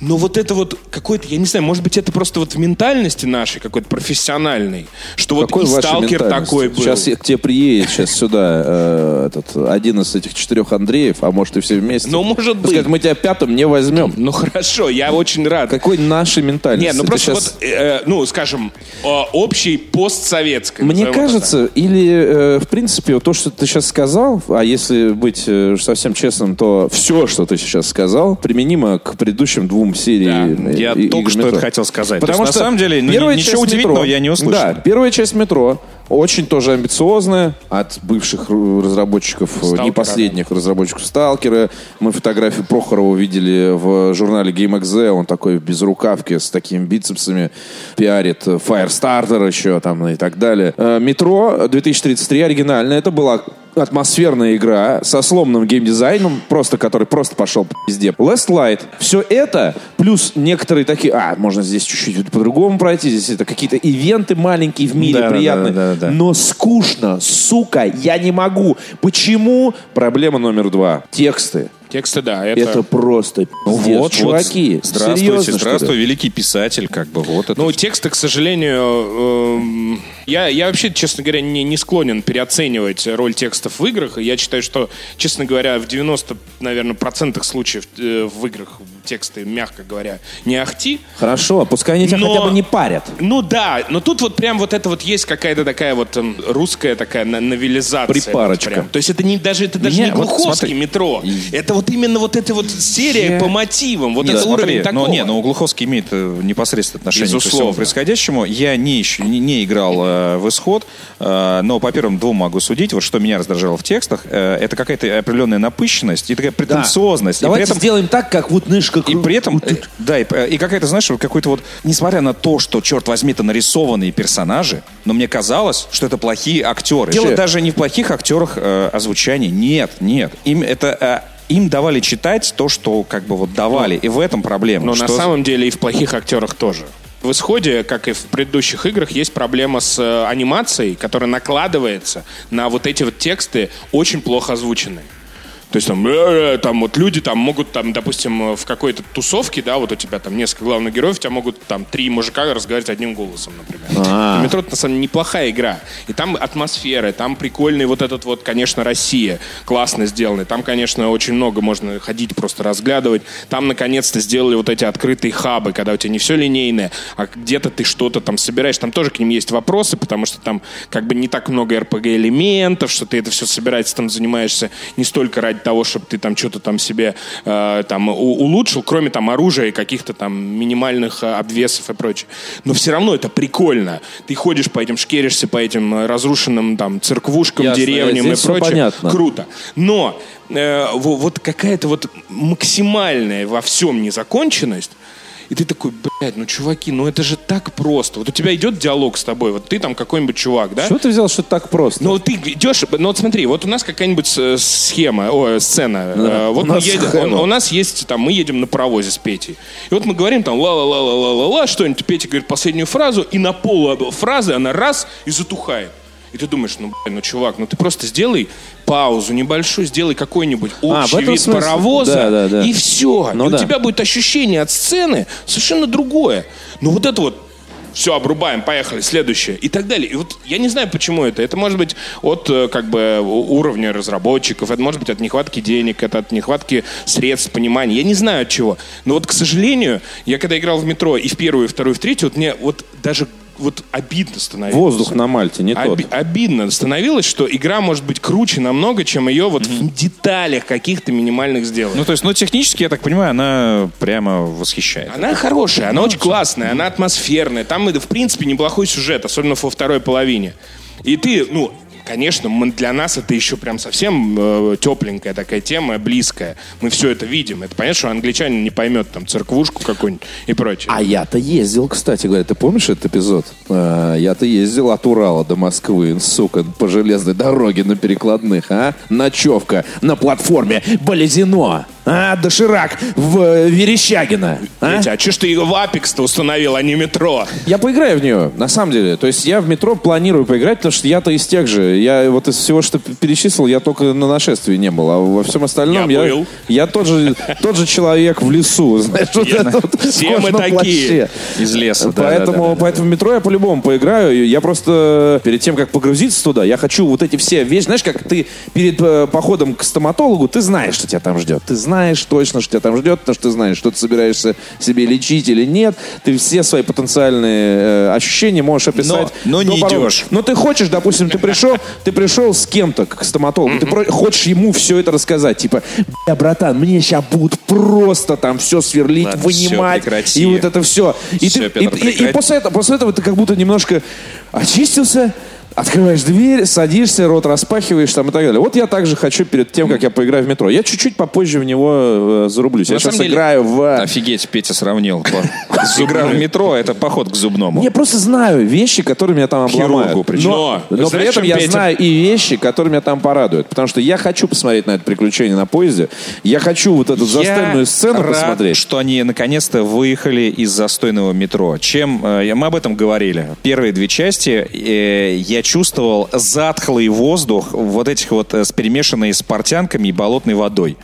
Но вот это вот какой-то, я не знаю, может быть, это просто вот в ментальности нашей какой-то профессиональной, что вот Какой и ваша сталкер ментальность? такой был. Сейчас я- к тебе приедет сейчас сюда э, этот, один из этих четырех Андреев, а может и все вместе. Ну, может быть. Скажет, мы тебя пятым не возьмем. Ну хорошо, я очень рад. Какой нашей ментальности? Нет, ну просто вот, э, ну, скажем, э, общий постсоветской. Мне это кажется, или э, в принципе то, что ты сейчас сказал, а если быть э, совсем честным, то все, что ты сейчас сказал, применимо к предыдущим двум сериям. Да, э, я и- только игр что это хотел сказать. Потому То есть, что на самом деле, ну, ничего удивительного «Метро», я не услышал. Да, первая часть метро очень тоже амбициозная от бывших разработчиков, э, «Сталкера», не последних разработчиков Сталкера. Мы фотографию Прохорова видели в журнале GameXZ. Он такой без рукавки с такими бицепсами пиарит э, Firestarter еще там и так далее. Э, Метро 2033 оригинальная. Это была атмосферная игра со сломанным геймдизайном, просто который просто пошел по пизде. Last Light. Все это, плюс некоторые такие, а, можно здесь чуть-чуть по-другому пройти, здесь это какие-то ивенты маленькие в мире, Да, да, приятные. да, да, да. Но скучно, сука, я не могу. Почему? Проблема номер два. Тексты. Тексты, да, это... Это просто Ну пиздец. вот, чуваки. вот, здравствуйте, серьезно, здравствуй, великий писатель, как бы вот это. Ну, тексты, к сожалению, эм, я, я вообще, честно говоря, не, не склонен переоценивать роль текстов в играх. И я считаю, что, честно говоря, в 90, наверное, процентах случаев э, в играх тексты, мягко говоря, не ахти. Хорошо, пускай они тебя Но- хотя бы не парят. Ну да, но тут вот прям вот это вот есть какая-то такая вот эм, русская такая новелизация. Припарочка. Вот прям. То есть это не даже это даже Не, не вот глуховский смотри. метро. Это вот именно вот эта вот серия Я- по мотивам. Вот Нет, это смотри, уровень такого. но, не, но Глуховский имеет э, непосредственное отношение к Безусловно. всему происходящему. Я не, еще, не, не играл э, в исход, э, но по первым двум могу судить. Вот что меня раздражало в текстах, э, это какая-то определенная напыщенность и такая претенциозность. И при этом сделаем так, как вот нышка. И при этом, э, да, и, э, и какая-то, знаешь, вот какой-то вот, несмотря на то, что, черт возьми, это нарисованные персонажи, но мне казалось, что это плохие актеры. Дело даже не в плохих актерах э, озвучания. Нет, нет. Им это... им давали читать то, что как бы вот давали. и в этом проблема. Но что- на самом деле и в плохих актерах тоже. В исходе, как и в предыдущих играх, есть проблема с э, анимацией, которая накладывается на вот эти вот тексты, очень плохо озвученные. То есть там, «Э-э», там вот люди там могут там, допустим, э, в какой-то тусовке, да, вот у тебя там несколько главных героев, у тебя могут там три мужика разговаривать одним голосом, например. А. И Метро на самом деле неплохая игра. И там атмосфера, там прикольный вот этот вот, конечно, Россия классно сделанный. Там, конечно, очень много можно ходить, просто разглядывать. Там, наконец-то, сделали вот эти открытые хабы, когда у тебя не все линейное, а где-то ты что-то там собираешь. Там тоже к ним есть вопросы, потому что там как бы не так много RPG-элементов, что ты это все собираешься, там занимаешься не столько ради того, чтобы ты там что-то там себе э, там улучшил, кроме там оружия и каких-то там минимальных э, обвесов и прочее. Но все равно это прикольно. Ты ходишь по этим, шкеришься по этим э, разрушенным там церквушкам, Ясно, деревням и прочее. понятно. Круто. Но э, во- вот какая-то вот максимальная во всем незаконченность, и ты такой, блядь, ну, чуваки, ну это же так просто. Вот у тебя идет диалог с тобой, вот ты там какой-нибудь чувак, да? Что ты взял, что так просто? Ну, ты идешь, ну вот смотри, вот у нас какая-нибудь э, схема, о, сцена. Э, у вот мы нас едем, он- у нас есть, там, мы едем на паровозе с Петей. И вот мы говорим там ла-ла-ла-ла-ла-ла, что-нибудь, Петя говорит последнюю фразу, и на пол фразы она раз и затухает. И ты думаешь, ну, блин, ну, чувак, ну ты просто сделай паузу небольшую, сделай какой-нибудь А, общий этом вид смысле. паровоза, Да, да, да. и все. Ну и да. у тебя будет ощущение от сцены совершенно другое. Ну вот это вот все, обрубаем, поехали, следующее. И так далее. И вот я не знаю, почему это. Это может быть от э, как бы уровня разработчиков, это может быть от нехватки денег, это от нехватки средств, понимания. Я не знаю от чего. Но вот, к сожалению, я когда играл в метро и в первую, и вторую, и в третью, вот мне вот даже вот обидно становилось. Воздух на Мальте не тот. Оби- обидно становилось, что игра может быть круче намного, чем ее вот в деталях каких-то минимальных сделать. Ну, то есть, ну, технически, я так понимаю, она прямо восхищает. Она хорошая, она очень классная, она атмосферная. Там, в принципе, неплохой сюжет, особенно во второй половине. И ты, ну, конечно, мы- для нас это еще прям совсем э, тепленькая такая тема, близкая. Мы все это видим. Это понятно, что англичанин не поймет там церквушку какую-нибудь и прочее. А я-то ездил, кстати говоря, ты помнишь этот эпизод? А, я-то ездил от Урала до Москвы, сука, по железной дороге на перекладных, а? Ночевка на платформе Болезино, а? Доширак в э, Верещагино, а? Витя, а че ж ты его в Apex-то установил, а не метро? Я поиграю в нее, на самом деле. То есть я в метро планирую поиграть, потому что я-то из тех же. Я вот из всего, что перечислил, я только на нашествии не был. А во всем остальном Я я, был. я тот, же, тот же человек в лесу. Знаешь, вот Я- это вот все мы такие. плаще. Из леса, да, Поэтому, да, да, да. поэтому в метро я по-любому поиграю. Я просто перед тем, как погрузиться туда, я хочу вот эти все вещи. Знаешь, как ты перед э, походом к стоматологу, ты знаешь, что тебя там ждет. Ты знаешь точно, что тебя там ждет, потому что ты знаешь, что ты собираешься себе лечить или нет. Ты все свои потенциальные э, ощущения можешь описать. но до не порога. идешь. Но ты хочешь, допустим, ты пришел, ты пришел с кем-то к стоматологу, ты хочешь ему все это рассказать, типа, бля, братан, мне сейчас будут просто там все сверлить, Ладно, вынимать, прекрати. и вот это все. И, Всё, ты- Петр, и- и- и после, этого, после этого ты как будто немножко очистился, открываешь дверь, садишься, рот распахиваешь там и так далее. Вот я также хочу перед тем, как я поиграю в метро. Я чуть-чуть попозже в него э, зарублюсь. я На сейчас самом деле- играю в... Офигеть, Петя сравнил. Игра в метро — это поход к зубному. Я просто знаю вещи, которые меня там обломают. Но, при этом я знаю и вещи, которые меня там порадуют. Потому что я хочу посмотреть на это приключение на поезде. Я хочу вот эту застойную сцену посмотреть. что они наконец-то выехали из застойного метро. Чем э, я- мы об этом говорили. Первые две части э, чувствовал затхлый воздух вот этих вот э, с перемешанной с портянками и болотной водой.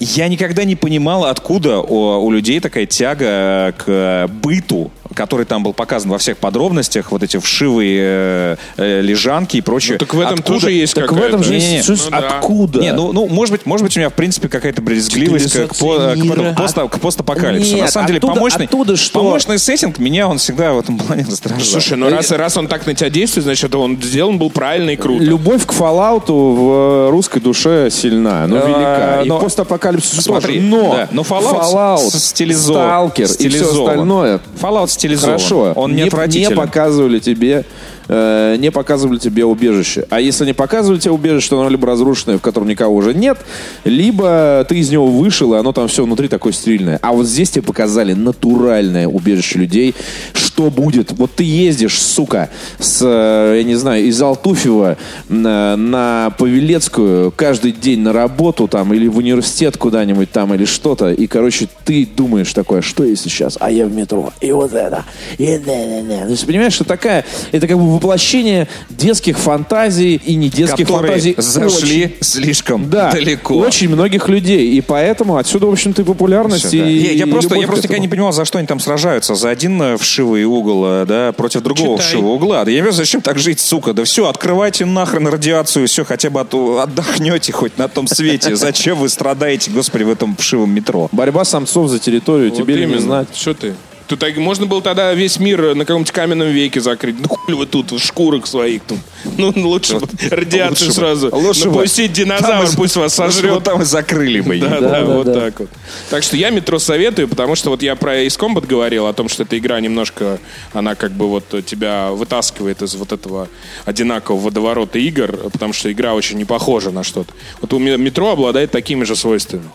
Я никогда не понимал, откуда у, у людей такая тяга э, к быту, который там был показан во всех подробностях, вот эти вшивые э, э, лежанки и прочее. Так в этом Откуда- тоже есть Так в какая-то... этом же есть- что ж- Ну да. откуда? Не, ну, ну, может быть, может быть, у меня, в принципе, какая-то брезгливость к, по- к, пост- к постапокалипсису. Нет, На самом деле, оттуда- помощный, оттуда что? помощный сеттинг меня он всегда в этом плане раздражал. Слушай, ну раз, раз он так на тебя действует, значит, он сделан был правильно и круто. Любовь к Fallout в русской душе сильна, но А, велика. но- И постапокалипсис Смотри, тоже. Но, да, но Fallout, с- стилизован. Сталкер и все остальное Fallout стилизован. Хорошо. Он не, не, не показывали тебе э, не показывали тебе убежище. А если не показывали тебе убежище, то оно либо разрушенное, в котором никого уже нет, либо ты из него вышел, и оно там все внутри такое стерильное. А вот здесь тебе показали натуральное убежище людей. Что будет? Вот ты ездишь, сука, с, э, я не знаю, из Алтуфьева на, на Павелецкую каждый день на работу там или в университет куда-нибудь там или что-то. И, короче, ты думаешь такое, что если сейчас, а я в метро, и вот это, и да-да-да. То есть, понимаешь, что такая, это как бы воплощение детских фантазий и не детских которые фантазий. зашли очень- слишком да, далеко. очень многих людей. И поэтому отсюда, в общем-то, и популярность. Всё, да. и, я, я и просто, я просто никогда не понимал, за что они там сражаются. За один э, вшивый угол, э, да, против другого Читай. вшивого угла. Да я не знаю, зачем так жить, сука? Да все, открывайте нахрен радиацию, все, хотя бы от- отдохнете хоть на том свете. Зачем вы страдаете, господи, в этом вшивом метро? Борьба самцов за территорию, Вот тебе ли не именно. знать. Что ты? Тут так- можно было тогда весь мир на каком-нибудь каменном веке закрыть. Ну хули вы тут, шкурок своих тут. Ну лучше бы радиацию лучше сразу. лучше. Напустить динозавр, Там и- пусть вас сожрет. там и закрыли бы. Да, её. да, да, вот да. так вот. Так что я метро советую, потому что вот я про Ace Combat говорил, о том, что эта игра немножко, она как бы вот тебя вытаскивает из вот этого одинакового водоворота игр, потому что игра очень не похожа на что-то. Вот у ме- метро обладает такими же свойствами.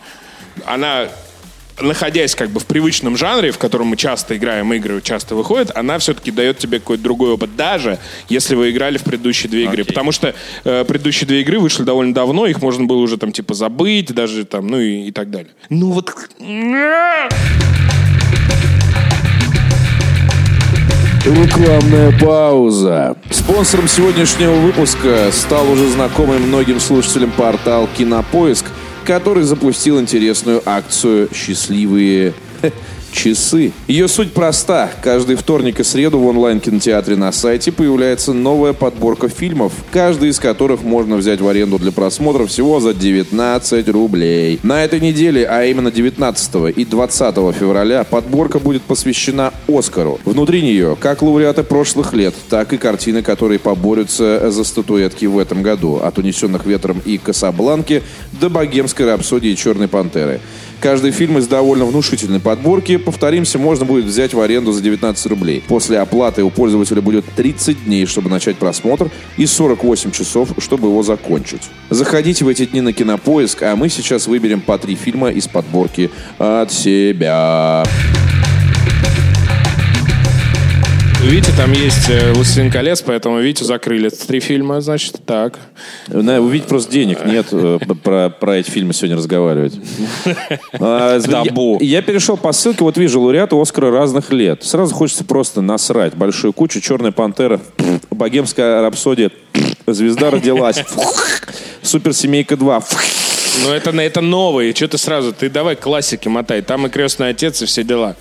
Она находясь как бы в привычном жанре, в котором мы часто играем игры, часто выходит, она все-таки дает тебе какой-то другой опыт, даже если вы играли в предыдущие две игры. Окей. Потому что э, предыдущие две игры вышли довольно давно, их можно было уже там типа забыть, даже там, ну и, и так далее. Ну вот... Рекламная пауза. Спонсором сегодняшнего выпуска стал уже знакомый многим слушателям портал Кинопоиск, который запустил интересную акцию «Счастливые часы. Ее суть проста. Каждый вторник и среду в онлайн-кинотеатре на сайте появляется новая подборка фильмов, каждый из которых можно взять в аренду для просмотра всего за 19 рублей. На этой неделе, а именно 19 и 20 февраля, подборка будет посвящена Оскару. Внутри нее как лауреаты прошлых лет, так и картины, которые поборются за статуэтки в этом году. От «Унесенных ветром» и «Касабланки» до «Богемской рапсодии» и «Черной пантеры». Каждый фильм из довольно внушительной подборки, повторимся, можно будет взять в аренду за 19 рублей. После оплаты у пользователя будет 30 дней, чтобы начать просмотр, и 48 часов, чтобы его закончить. Заходите в эти дни на Кинопоиск, а мы сейчас выберем по три фильма из подборки от себя. Видите, там есть э, «Властелин колец», поэтому Витю закрыли. Три фильма, значит, так. На, увидеть просто денег нет э, про, про эти фильмы сегодня разговаривать. А. Я, я перешел по ссылке, вот вижу лауреаты Оскара разных лет. Сразу хочется просто насрать. Большую кучу. «Черная пантера», «Богемская рапсодия», «Звезда родилась», «Суперсемейка 2», Ну, это, это новые. Что ты сразу? Ты давай классики мотай. Там и «Крестный отец», и все дела.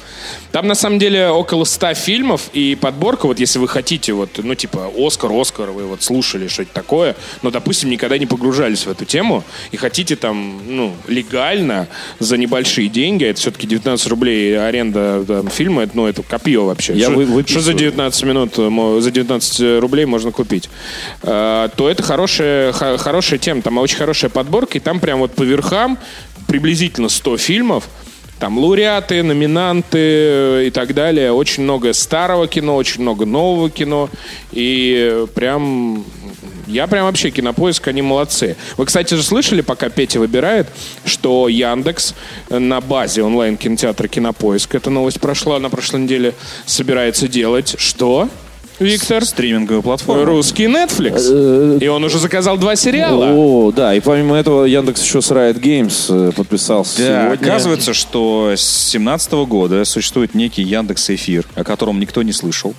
Там, на самом деле, около ста фильмов, и подборка, вот если вы хотите, вот, ну, типа, «Оскар», «Оскар», вы вот слушали что-то такое, но, допустим, никогда не погружались в эту тему, и хотите там, ну, легально, за небольшие деньги, это все-таки 19 рублей аренда там, фильма, это, ну, это копье вообще. Я что, за 19 минут, за 19 рублей можно купить? А, то это хорошая, х- хорошая тема, там очень хорошая подборка, и там прям вот по верхам приблизительно 100 фильмов, там лауреаты, номинанты э, и так далее. Очень много старого кино, очень много нового кино. И э, прям... Я прям вообще кинопоиск, они молодцы. Вы, кстати же, слышали, пока Петя выбирает, что Яндекс на базе онлайн-кинотеатра Кинопоиск, эта новость прошла на прошлой неделе, собирается делать что? Виктор? Стриминговую платформу. Русский Netflix. И он уже заказал два сериала. О, да, и помимо этого Яндекс еще с Riot Games э, подписался Да, сегодня. оказывается, что с 2017 года существует некий Яндекс Эфир, о котором никто не слышал.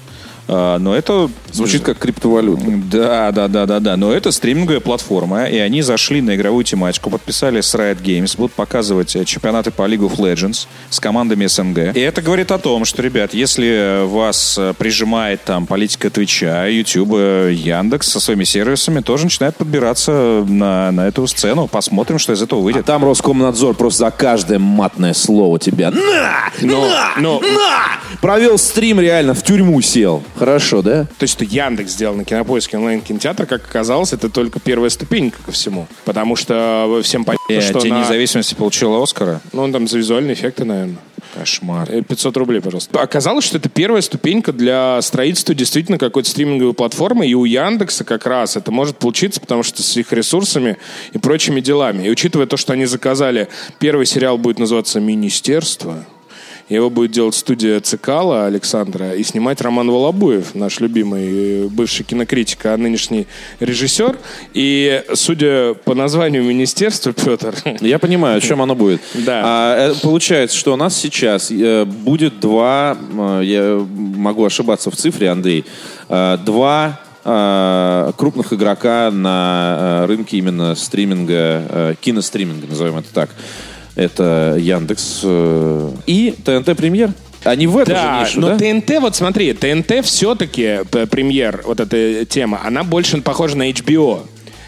А, Но это Звучит как криптовалюта. Да, да, да, да, да. Но это стриминговая платформа, и они зашли на игровую тематику, подписали с Riot Games, будут показывать э, чемпионаты по League of Legends с командами СНГ. И это говорит о том, что, ребят, если вас э, прижимает там политика Твича, Ютуба, Яндекс со своими сервисами, тоже начинает подбираться на, на эту сцену. Посмотрим, что из этого А выйдет. там Роскомнадзор просто за каждое матное слово тебя на, Но- на, но- на! Провел стрим реально, в тюрьму сел. Хорошо, да? То есть, что Яндекс сделал на кинопоиске онлайн-кинотеатр, как оказалось, это только первая ступенька ко всему. Потому что всем понятно, Э, что День на- независимости получила Оскара. Ну, он там за визуальные эффекты, наверное. Кошмар. Э, 500 рублей, пожалуйста. Оказалось, что это первая ступенька для строительства действительно какой-то стриминговой платформы, и у Яндекса как раз это может получиться, потому что с их ресурсами и прочими делами. И учитывая то, что они заказали, первый сериал будет называться «Министерство», его будет делать студия Цикала Александра и снимать Роман Волобуев, наш любимый э, бывший кинокритик, а нынешний режиссер. И судя по названию министерства, Петр, Я понимаю, о чем оно будет. Да. А, э, получается, что у нас сейчас э, будет два, я могу ошибаться в цифре, Андрей, два крупных игрока на рынке именно стриминга, киностриминга, назовем это так. Это Яндекс э, и ТНТ Премьер. Они в эту Да, же нишу, но да? ТНТ, вот смотри, ТНТ все-таки, премьер, вот эта тема, она больше похожа на HBO.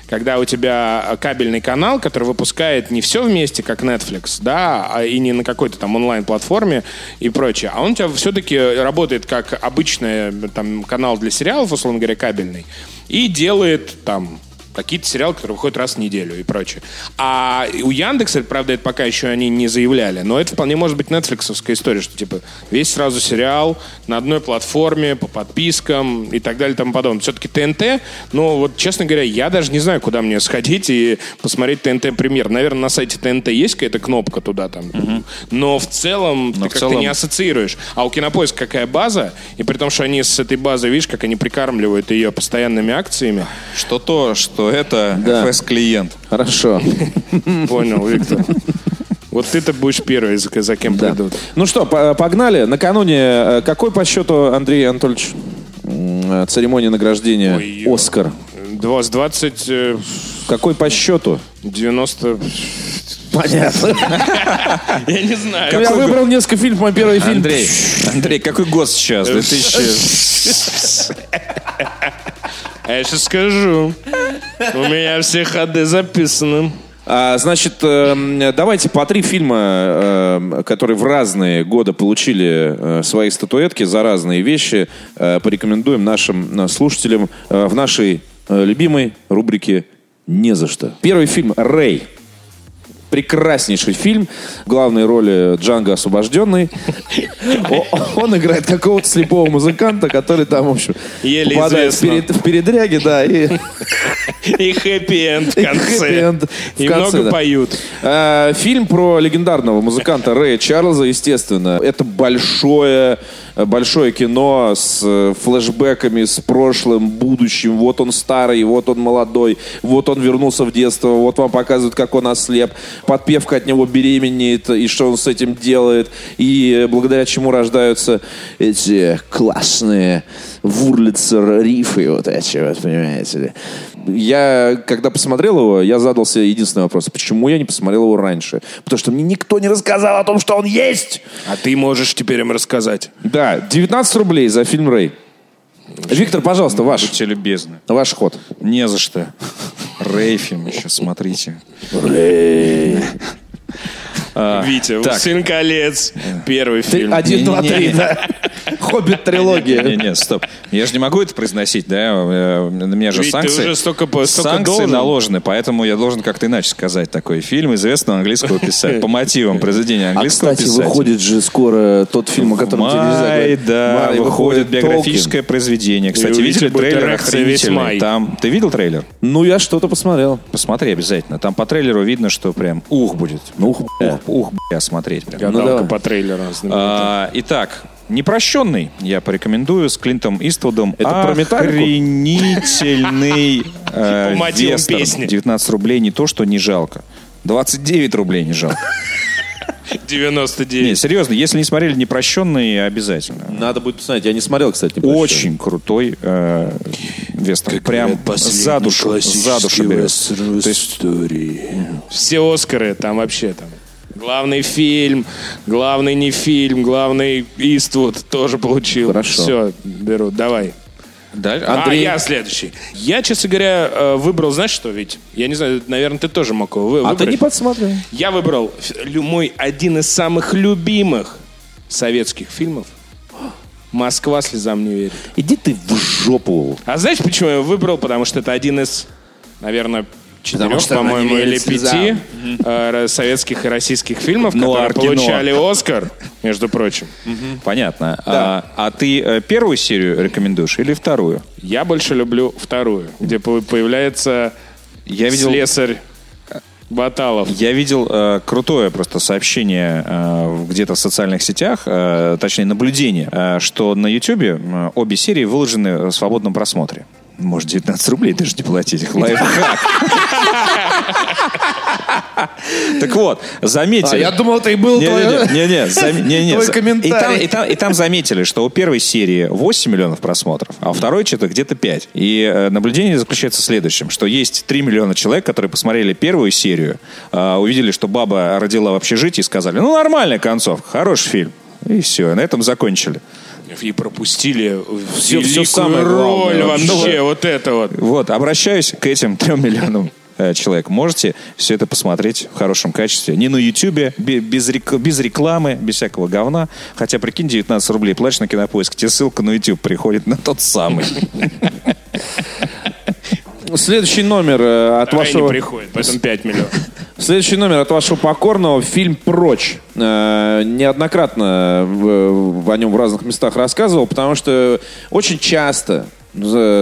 Когда у тебя кабельный канал, который выпускает не все вместе, как Netflix, да, а и не на какой-то там онлайн-платформе и прочее, а он у тебя все-таки работает как обычный там канал для сериалов, условно говоря, кабельный, и делает там какие-то сериалы, которые выходят раз в неделю и прочее. А у Яндекса, правда, это пока еще они не заявляли, но это вполне может быть нетфликсовская история, что типа весь сразу сериал на одной платформе, по подпискам и так далее и тому подобное. Все-таки ТНТ, ну вот, честно говоря, я даже не знаю, куда мне сходить и посмотреть ТНТ премьер. Наверное, на сайте ТНТ есть какая-то кнопка туда там, но в целом ты в как-то целом- не ассоциируешь. А у Кинопоиска какая база, и при том, что они с этой базой, видишь, как они прикармливают ее постоянными акциями, Что то, что это Да. FS-клиент. Хорошо. Понял, Виктор. Вот ты-то будешь первый, за, за кем Да. придут. Ну что, по- погнали. Накануне э, какой по счету, Андрей Анатольевич? м, церемонии награждения Ой-ё. «Оскар»? Два- С 20... э, Какой по счету? 90... Понятно. Я не знаю. Я выбрал несколько фильмов, мой первый фильм. Андрей, Андрей, какой год сейчас? 2000... А я сейчас скажу. У меня все ходы записаны. А, значит, эм, давайте по три фильма, эм, которые в разные годы получили э, свои статуэтки за разные вещи, э, порекомендуем нашим э, слушателям в нашей любимой рубрике «Не за что». Первый фильм «Рэй». Прекраснейший фильм. В главной роли Джанго Освобожденный. Он играет какого-то слепого музыканта, который там, в общем, Еле попадает в, известно. перед- в передряге, да, и И хэппи-энд в конце. И много поют. Э, Фильм про легендарного музыканта Рэя Чарльза, естественно. Это большое, большое кино с э, флешбеками, с прошлым, будущим. Вот он старый, вот он молодой, вот он вернулся в детство, вот вам показывают, как он ослеп. Подпевка от него беременеет, и что он с этим делает, и э, благодаря чему рождаются эти классные вурлицер рифы вот эти вот, понимаете ли. Я, когда посмотрел его, я задался единственный вопрос. Почему я не посмотрел его раньше? Потому что мне никто не рассказал о том, что он есть. А ты можешь теперь им рассказать. Да, 19 рублей за фильм «Рэй». Виктор, пожалуйста, ваш, Будьте любезны. ваш ход. Не за что. Рейфим еще, смотрите. Витя, так. «Сын колец». Первый фильм. Один, два, три, да. Хоббит трилогия. Не-не, стоп. Я же не могу это произносить, да? Э, На меня же Ведь ты санкции. уже столько санкции должен. наложены, поэтому я должен как-то иначе сказать такой фильм известного английского писателя. По мотивам произведения А, английского кстати, писателя. выходит же скоро тот фильм, о котором тебе Май, говорить. да, Май, выходит Толкин. биографическое произведение. Кстати, видели трейлер охренительный? май. Там, ты видел трейлер? Ну, я что-то посмотрел. Посмотри обязательно. Там по трейлеру видно, что прям ух будет. Ну, ух, бля. Ух, бля, смотреть прям. Гадалка давай. по трейлеру. А, итак, «Непрощенный» я порекомендую с Клинтом Иствудом. Это про Металлику? Охренительный э, вестерн. песни. 19 рублей не то, что не жалко. 29 рублей не жалко. Не, 99. серьезно, если не смотрели «Непрощенный», обязательно. Надо будет посмотреть. Я не смотрел, кстати. не. Очень крутой э, вестерн. Прям за душу, за душу берет. То есть Все Оскары там вообще там. Главный фильм, главный не фильм, главный Иствуд тоже получил. Хорошо. Все, беру, давай. Дальше. Андрей. А, я следующий. Я, честно говоря, э, выбрал, знаешь что, ведь? Я не знаю, наверное, ты тоже мог его вы- А ты выбрать. не подсмотрел. Я выбрал мой один из самых любимых советских фильмов. «Москва слезам не верит». Иди ты в жопу. А знаете, почему я его выбрал? Потому что это один из, наверное, четырех, по-моему, или пяти э, советских и российских фильмов, Нуар которые кино. получали Оскар, между прочим. Понятно. А, а ты э, первую серию рекомендуешь или вторую? Я больше люблю вторую, где по- появляется Я видел, слесарь Баталов. я видел э, крутое просто сообщение э, где-то в социальных сетях, э, точнее наблюдение, э, что на YouTube э, обе серии выложены в свободном просмотре. Может, 19 рублей даже не платить. Лайфхак. Так вот, заметили. А я думал, это и был твой... Не-не-не, зам- не-не, Твой за- комментарий. И там, и, там, и там заметили, что у первой серии 8 миллионов просмотров, а у второй что-то где-то 5. И э, наблюдение заключается в следующем, что есть 3 миллиона человек, которые посмотрели первую серию, э, увидели, что баба родила в общежитии и сказали, ну, нормальная концовка, хороший фильм. И все, на этом закончили. И пропустили великую всё самое роль главное. вообще, вот это вот. Вот, обращаюсь к этим 3 миллионам э, человек. Можете все это посмотреть в хорошем качестве. Не на Ютубе, бе- без, рек- без рекламы, без всякого говна. Хотя, прикинь, 19 рублей платишь на кинопоиск, тебе ссылка на YouTube приходит на тот самый. Следующий номер э, от не вашего... приходит, поэтому 5 миллионов. Следующий номер от вашего покорного. Фильм «Прочь». Э, неоднократно в- о нем в разных местах рассказывал, потому что очень часто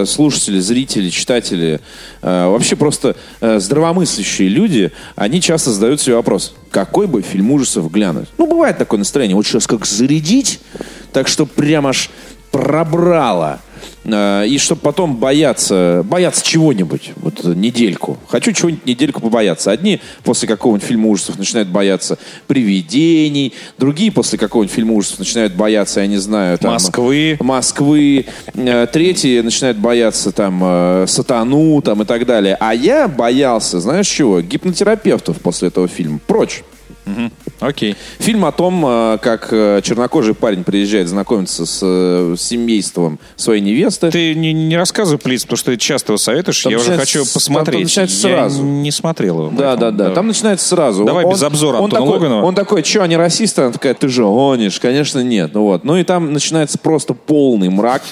слушатели, зрители, читатели, э, вообще просто э, здравомыслящие люди, они часто задают себе вопрос, какой бы фильм ужасов глянуть? Ну, бывает такое настроение, вот сейчас как зарядить, так что прям аж пробрало. Э, И чтобы потом бояться, бояться чего-нибудь, вот недельку. Хочу чего-нибудь недельку побояться. Одни после какого-нибудь фильма ужасов начинают бояться привидений, другие после какого-нибудь фильма ужасов начинают бояться, я не знаю, там, Москвы. Москвы, Э, третьи начинают бояться там э, сатану там и так далее. А я боялся, знаешь чего? Гипнотерапевтов после этого фильма. Прочь. Окей. Фильм о том, э, как э, чернокожий парень приезжает знакомиться с э, семейством своей невесты. Ты не, не рассказывай, плиз, потому что ты часто его советуешь. Там я уже хочу с- посмотреть. там начинается я сразу. не смотрел его. Да, да, да. Там начинается сразу. Давай без обзора он Антона такой. Он такой, что, они расисты? Она такая, ты же гонишь. Конечно, нет. Ну, вот. ну и там начинается просто полный мрак.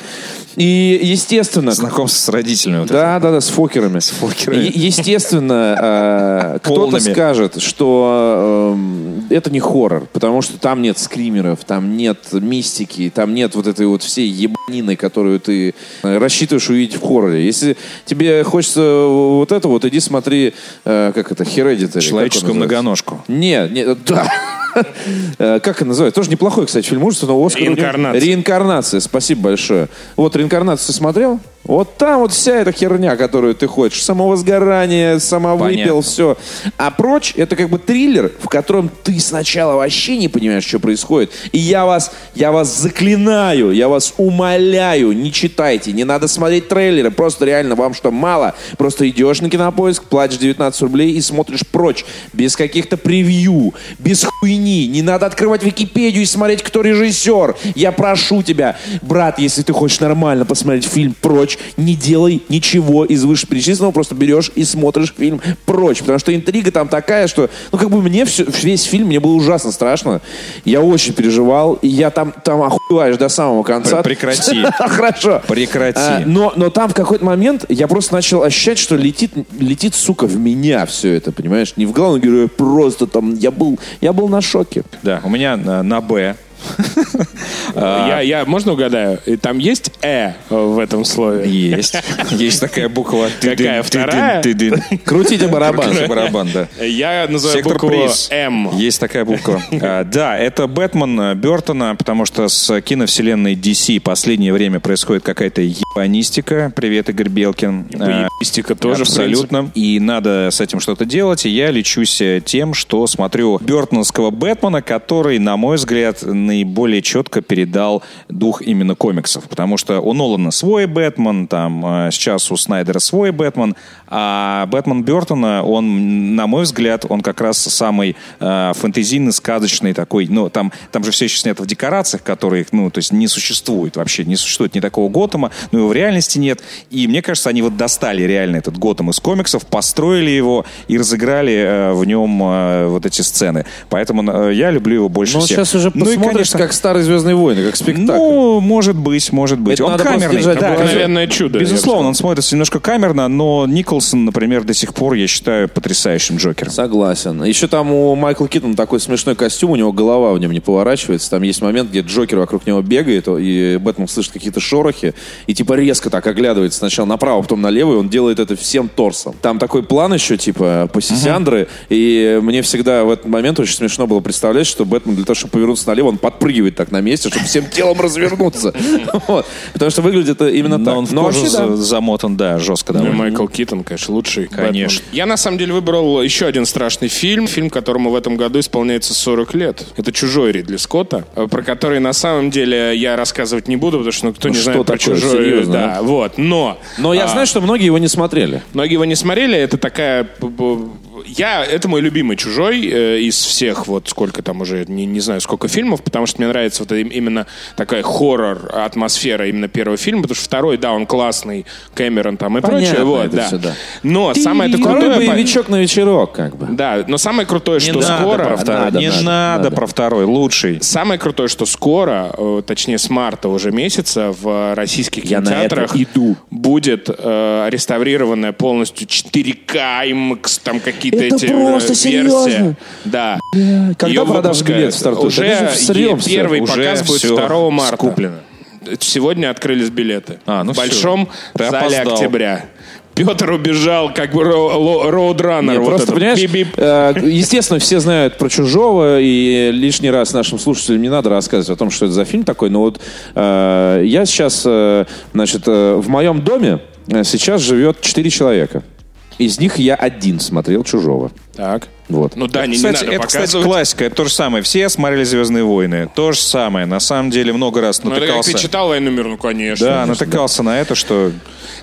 И, естественно... Знакомство с родителями. вот Да, да, да, с фокерами. С фокерами. естественно, э, кто-то скажет, что эм, это не хоррор, потому что там нет скримеров, там нет мистики, там нет вот этой вот всей ебанины, которую ты э, рассчитываешь увидеть в хорроре. Если тебе хочется вот это вот, иди смотри, э, как это, Hereditary. Человеческую многоножку. Нет, нет, да. Э, Как это называется? Тоже неплохой, кстати, фильм ужасов, но Оскар... Реинкарнация. Реинкарнация, спасибо большое. Вот реинкарнацию ты смотрел? Вот там вот вся эта херня, которую ты хочешь. Самовозгорание, самовыпил, все. А прочь, это как бы триллер, в котором ты сначала вообще не понимаешь, что происходит. И я вас, я вас заклинаю, я вас умоляю, не читайте, не надо смотреть трейлеры. Просто реально вам что, мало? Просто идешь на кинопоиск, платишь 19 рублей и смотришь прочь. Без каких-то превью, без хуйни. Не надо открывать Википедию и смотреть, кто режиссер. Я прошу тебя, брат, если ты хочешь нормально посмотреть фильм прочь, не делай ничего из вышеперечисленного, просто берешь и смотришь фильм прочь. Потому что интрига там такая, что, ну, как бы мне всё- весь фильм, мне было ужасно страшно. Я очень переживал, и я там, там охуеваешь до самого конца. Пр- прекрати. Хорошо. Прекрати. А, но, но там в какой-то момент я просто начал ощущать, что летит, летит, сука, в меня все это, понимаешь? Не в главного героя, просто там, я был, я был на шоке. Да, у меня на Б. Я, я, можно угадаю? И Там есть «э» в этом слове? Есть. Есть такая буква. Какая, вторая? Крутите барабан. Крутите барабан, да. Я называю Сектор букву приз. «М». Есть такая буква. А, Да, это Бэтмен Бертона, потому что с киновселенной DC последнее время происходит какая-то ебанистика. Привет, Игорь Белкин. А, Ебанистика тоже, Абсолютно. И надо с этим что-то делать. И я лечусь э, тем, что смотрю Бертоновского Бэтмена, который, на мой взгляд, наиболее четко передал дух именно комиксов. Потому что у Нолана свой Бэтмен, там э, сейчас у Снайдера свой Бэтмен, а Бэтмен Бертона, он, на мой взгляд, он как раз самый э, фэнтезийный, сказочный такой. Ну, там, там же все еще снято в декорациях, которые, ну, то есть не существует вообще. Не существует ни такого Готэма, но его в реальности нет. И мне кажется, они вот достали реально этот Готэм из комиксов, построили его и разыграли э, в нем э, вот эти сцены. Поэтому э, я люблю его больше Ну, всех. сейчас уже Ну и, конечно, как старые «Звездные войны», как спектакль. ну, может быть, может быть. Это он надо камерный. держать Да. Обыкновенное чудо, Безусловно, он смотрится немножко камерно, но Николсон, например, до сих пор, я считаю, потрясающим Джокером. Согласен. Еще там у Майкла Китона такой смешной костюм, у него голова в нем не поворачивается. Там есть момент, где Джокер вокруг него бегает, и Бэтмен слышит какие-то шорохи, и типа резко так оглядывается сначала направо, потом налево, и он делает это всем торсом. Там такой план еще, типа, по сисяндры, и мне всегда в этот момент очень смешно было представлять, что Бэтмен для того, чтобы повернуться налево, он подпрыгивает так на месте, чтобы всем телом развернуться. Вот. Потому что выглядит это именно Но так. он в Но кожу вообще, да. за- замотан, да, жестко Ну. Майкл Китон, конечно, лучший. Конечно. Бэтмен. Я, на самом деле, выбрал еще один страшный фильм. Фильм, которому в этом году исполняется 40 лет. Это «Чужой» Ридли Скотта, э, про который, на самом деле, я рассказывать не буду, потому что ну, кто Ну, не что знает про? «Чужой». Серьезно, да, вот. Но... Но я а, знаю, что многие его не смотрели. Многие его не смотрели. Это такая... Я... Это мой любимый «Чужой» э, из всех, вот сколько там уже, не, не знаю, сколько фильмов, потому что мне нравится вот им- именно такая хоррор атмосфера именно первого фильма, потому что второй, да, он классный, Кэмерон там и Понятно прочее. Вот, это да. всё, да. Но самое это крутое... боевичок на вечерок, как бы. Да, но самое крутое, Не что надо скоро... про второй. Надо, не надо, надо, надо. про второй. Лучший. Самое крутое, что скоро, э, точнее с марта уже месяца, в российских Я на это кинотеатрах иду. будет э, реставрированная полностью 4К, IMAX, там какие-то Это эти э, просто версии. серьезно? Да. Когда продажа выпускают. билетов стартует? Уже Это е- первый Уже показ будет всё 2 марта. скуплено. Сегодня открылись билеты. А, ну в большом Ты зале октября. Петр убежал, как бы роудраннер. Вот просто, это. понимаешь, Бип-бип. э, естественно, все знают про «Чужого», и лишний раз нашим слушателям не надо рассказывать о том, что это за фильм такой, но вот э, я сейчас, э, значит, э, в моем доме э, сейчас живет четыре человека. Из них я один смотрел «Чужого». Так. Вот. Ну да, не, не Кстати, надо это, кстати, классика, это то же самое. Все смотрели «Звездные войны», то же самое. На самом деле много раз Ну, это как натыкался. ты читал «Войну мир», ну, конечно. да, натыкался на это, что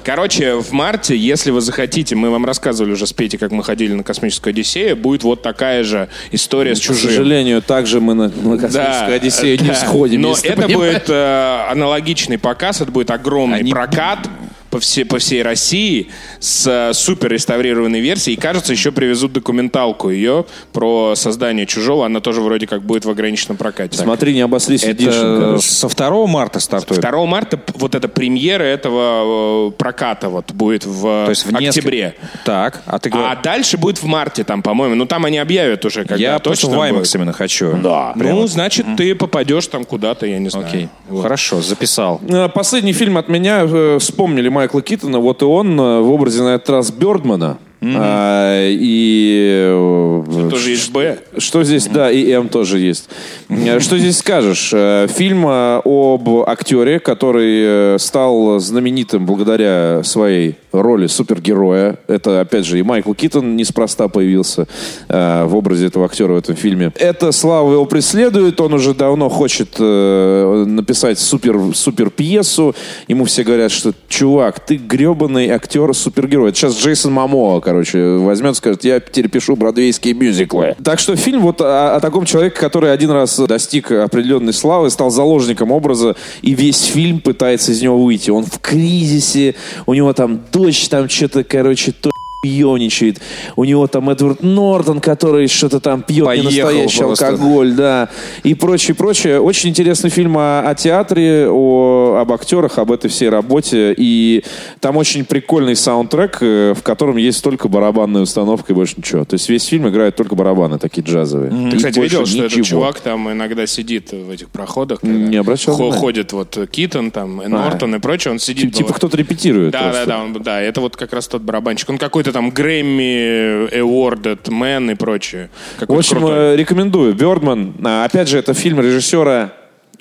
Короче, в марте, если вы захотите, мы вам рассказывали уже с Петей, как мы ходили на космическую Одиссею, будет вот такая же история с К чужим. сожалению, также мы на, на космическую Одиссею не да. сходим. Но это понимаешь. будет э, аналогичный показ, это будет огромный Они- прокат по всей, по всей России с э, супер реставрированной версией. И, кажется, еще привезут документалку ее про создание чужого. Она тоже вроде как будет в ограниченном прокате. Смотри, не обосрись это Edition, короче. со 2 марта стартует. 2 марта вот эта премьера этого э, проката вот будет в, То есть в несколько- октябре. Так, а ты А говоришь... дальше будет в марте там, по-моему. Ну, там они объявят уже, когда я точно в IMAX будет. именно хочу. Да. Прямо. Ну, значит, ты попадешь там куда-то, я не знаю. Окей, Вот. хорошо, записал. Э, Последний фильм от меня э, вспомнили Майкла Китона. Вот и он э, в образе на этот раз Бёрдмана. А, и э, Тоже есть Б. Что здесь, да, и М тоже есть. Э, Что здесь скажешь? Э, Фильм об актере, который стал знаменитым благодаря своей роли супергероя. Это, опять же, и Майкл Китон неспроста появился э, в образе этого актера в этом фильме. Эта слава его преследует. Он уже давно хочет э, написать супер, супер пьесу. Ему все говорят, что, чувак, ты гребаный актер-супергерой. Это сейчас Джейсон Мамоа, короче, возьмет, скажет, я теперь пишу бродвейские мюзиклы. Так что фильм вот о, о таком человеке, который один раз достиг определенной славы, стал заложником образа, и весь фильм пытается из него выйти. Он в кризисе, у него там дочь там что-то, короче, то пьяничает. У него там Эдвард Нортон, который что-то там пьет Поехал ненастоящий просто. алкоголь, да. И прочее, прочее. Очень интересный фильм о, о театре, о, об актерах, об этой всей работе. И там очень прикольный саундтрек, э, в котором есть только барабанная установка и больше ничего. То есть весь фильм играет только барабаны такие джазовые. Ты, И кстати, видел, что этот ничего. чувак там иногда сидит в этих проходах? когда Не обращал хо-. Ходит вот Китон, там, и Нортон и прочее, он сидит... Типа бывает. кто-то репетирует. Да, просто. да, да, он- да, это вот как раз тот барабанщик. Он какой-то там Грэмми, Awarded Man и прочее. В общем, крутой. э, рекомендую. Бердман. А, Опять же, это фильм режиссера,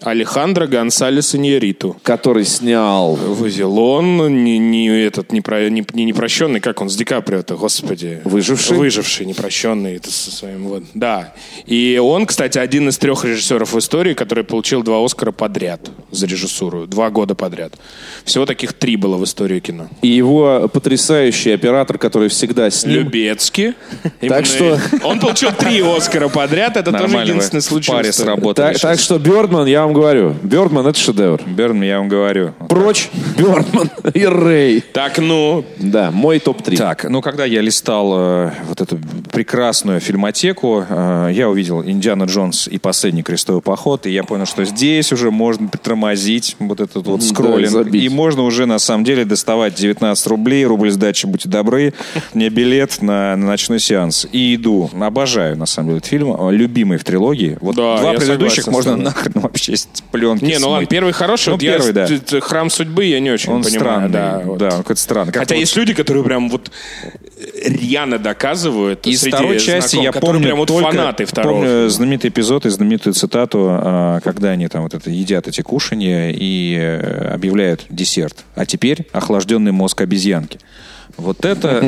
Алехандро Гонсалес Иньяриту. который снял Вавилон, не, не этот не, про, не, не непрощенный, как он с Ди Каприо-то, господи. Выживший? Выживший, непрощенный. Это со своим, вот. Да. И он, кстати, один из трех режиссеров в истории, который получил два Оскара подряд за режиссуру. Два года подряд. Всего таких три было в истории кино. и его потрясающий оператор, который всегда с ним. Любецкий. Так что- Он получил три Оскара подряд. Это тоже единственный случай. паре сработали Так, что Бердман, я вам говорю, Бердман это шедевр. Берн, я вам говорю. Прочь Бердман и Рэй. Так, ну, Да, мой топ-3. Так, ну когда я листал э, вот эту прекрасную фильмотеку, э, я увидел «Индиана Джонс и последний крестовый поход», и я понял, что здесь уже можно притормозить вот этот вот да, скроллинг, забить. и можно уже на самом деле доставать 19 рублей, рубль сдачи, будьте добры, мне билет на, на ночной сеанс. И иду. Обожаю, на самом деле, этот фильм. э, Любимый в трилогии. Вот Да, два я предыдущих можно нахрен вообще с пленки не, ну ладно, первый хороший. Ну, вот я первый, с- да. храм судьбы я не очень Он понимаю. странный, да, да, вот. он какой-то странный. Как Хотя вот- есть люди, которые прям вот рьяно доказывают. Из второй части знакомых, я помню прям вот только, фанаты второго. помню знаменитый эпизод и знаменитую цитату, а, когда они там вот это едят эти кушанья и э, объявляют десерт. А теперь охлажденный мозг обезьянки. Вот это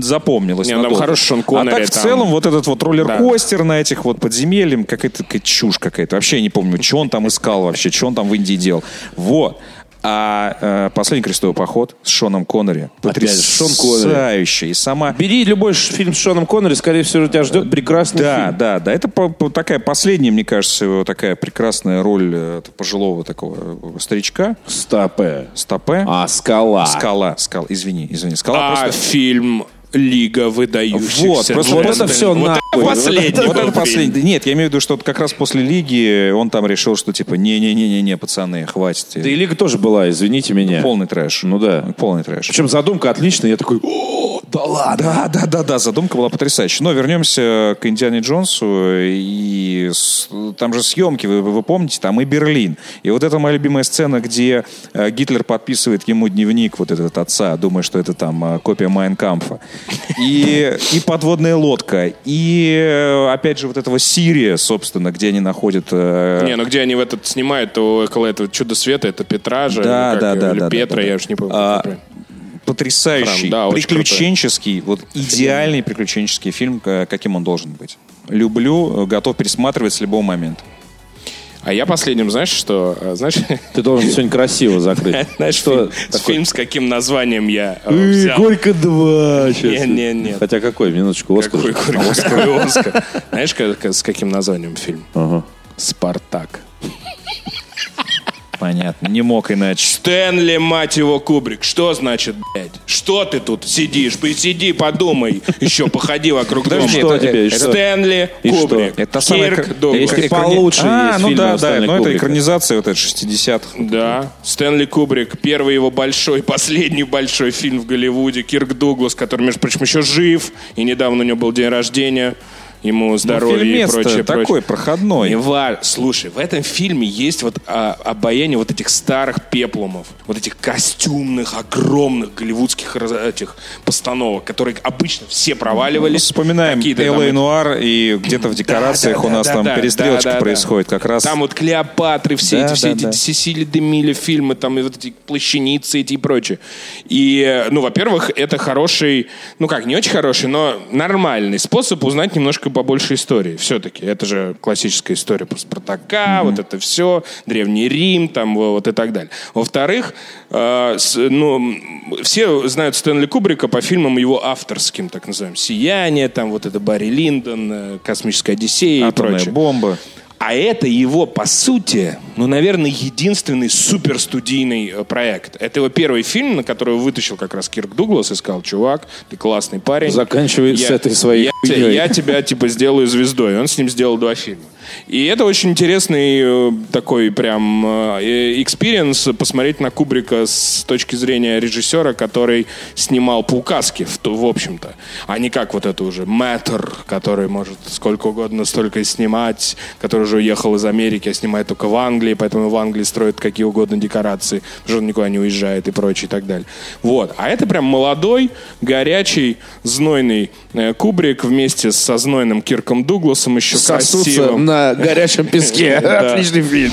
запомнилось. Не, ну, там хороший Шон а так в там- целом вот этот вот роллер-костер на этих вот подземельях, какая-то такая чушь какая-то. Вообще я не помню, что он там искал вообще, что он там в Индии делал. Вот. А э, «Последний крестовый поход» с Шоном Коннери. Потрясающий. И сама Бери любой фильм с Шоном Коннери, скорее всего, тебя ждет прекрасный да, фильм. да, да. Это по- по- такая последняя, мне кажется, его такая прекрасная роль э, пожилого такого э, старичка. Стопе. Стопе. А, скала. Скала, скала, извини, извини. Скала А просто... фильм Лига выдающихся. Вот, просто вот это вот нахуй. это последний Вот это последний. Нет, я имею в виду, что как раз после Лиги он там решил, что типа, не-не-не-не, пацаны, хватит. Да и Лига тоже была, извините меня. Полный трэш. Ну да. Полный трэш. Причем задумка отличная. Я такой, «О, Да ладно. Да, да, да, да, задумка была потрясающая. Но вернемся к Индиане Джонсу. И с- там же съемки, вы, вы помните, там и Берлин. И вот это моя любимая сцена, где э, Гитлер подписывает ему дневник вот этот отца, думая, что это там э, копия Майнкампфа. И, и подводная лодка. И, э, опять же, вот этого Сирия, собственно, где они находят... э, Не, ну где они в этот снимают, то около этого чудо света, это Петра же, Да, да, да, или да, Петра, да, да. я уж не помню. А, потрясающий, да, приключенческий, вот идеальный приключенческий фильм, каким он должен быть. Люблю, готов пересматривать с любого момента. А я последним, знаешь, что? А, Знаешь, Ты должен сегодня красиво закрыть. знаешь что фильм, с каким названием я э, Э, взял? Горько 2. Не, не, не. Хотя какой? Минуточку, Оскар. Какой, какой, какой Оскар? Знаешь, с каким названием фильм? «Спартак». Понятно, не мог иначе. Стэнли, мать его, Кубрик. Что значит, блядь? Что ты тут сидишь? Посиди, подумай. Еще походи вокруг дома. Что это- тебе? Это-? Стэнли? Кубрик. Это Дуглас. Если получше А, ну да, да, но это Кубрика. экранизация вот этой 60-х. Да, Стэнли Кубрик, первый его большой, последний большой фильм в Голливуде. Кирк Дуглас, который, между прочим, еще жив. И недавно у него был день рождения. Ему и Ну, фильмец-то прочее, такой прочее. проходной. Не ва- Слушай, в этом фильме есть вот а, обаяние вот этих старых пеплумов, вот этих костюмных, огромных голливудских этих постановок, которые обычно все проваливались. Вспоминаем Какие-то там Элла Нуар, и где-то в декорациях да, у нас да, там да, перестрелочка да, да, происходит да. как раз. Там вот Клеопатры, все Да, эти, все да, эти да. Сесили Демиля фильмы, там и вот эти плащаницы эти и прочее. И, ну, во-первых, это хороший, ну как, не очень хороший, но нормальный способ узнать немножко побольше истории. Все-таки это же классическая история про Спартака, вот это все, Древний Рим, там во- вот и так далее. Во-вторых, э, с- ну, все знают Стэнли Кубрика по фильмам его авторским, так называемым. «Сияние», там вот это Барри Линдон, э, «Космическая Одиссея» и Атомная прочее. бомба. А это его, по сути, ну, наверное, единственный суперстудийный э, проект. Это его первый фильм, на который вытащил как раз Кирк Дуглас и сказал, чувак, ты классный парень. Заканчивай с этой своей я, хуйней». я тебя, типа, сделаю звездой. И он с ним сделал два фильма. И это очень интересный э, такой прям э, experience посмотреть на Кубрика с точки зрения режиссера, который снимал по указке, в, в общем-то. А не как вот это уже мэтр, который может сколько угодно столько и снимать, который уже уехал из Америки, а снимает только в Англии, поэтому в Англии строит какие угодно декорации, потому что он никуда не уезжает и прочее и так далее. Вот. А это прям молодой, горячий, знойный э, Кубрик вместе со знойным Кирком Дугласом еще Сосутся красивым. На горячем песке. Отличный фильм.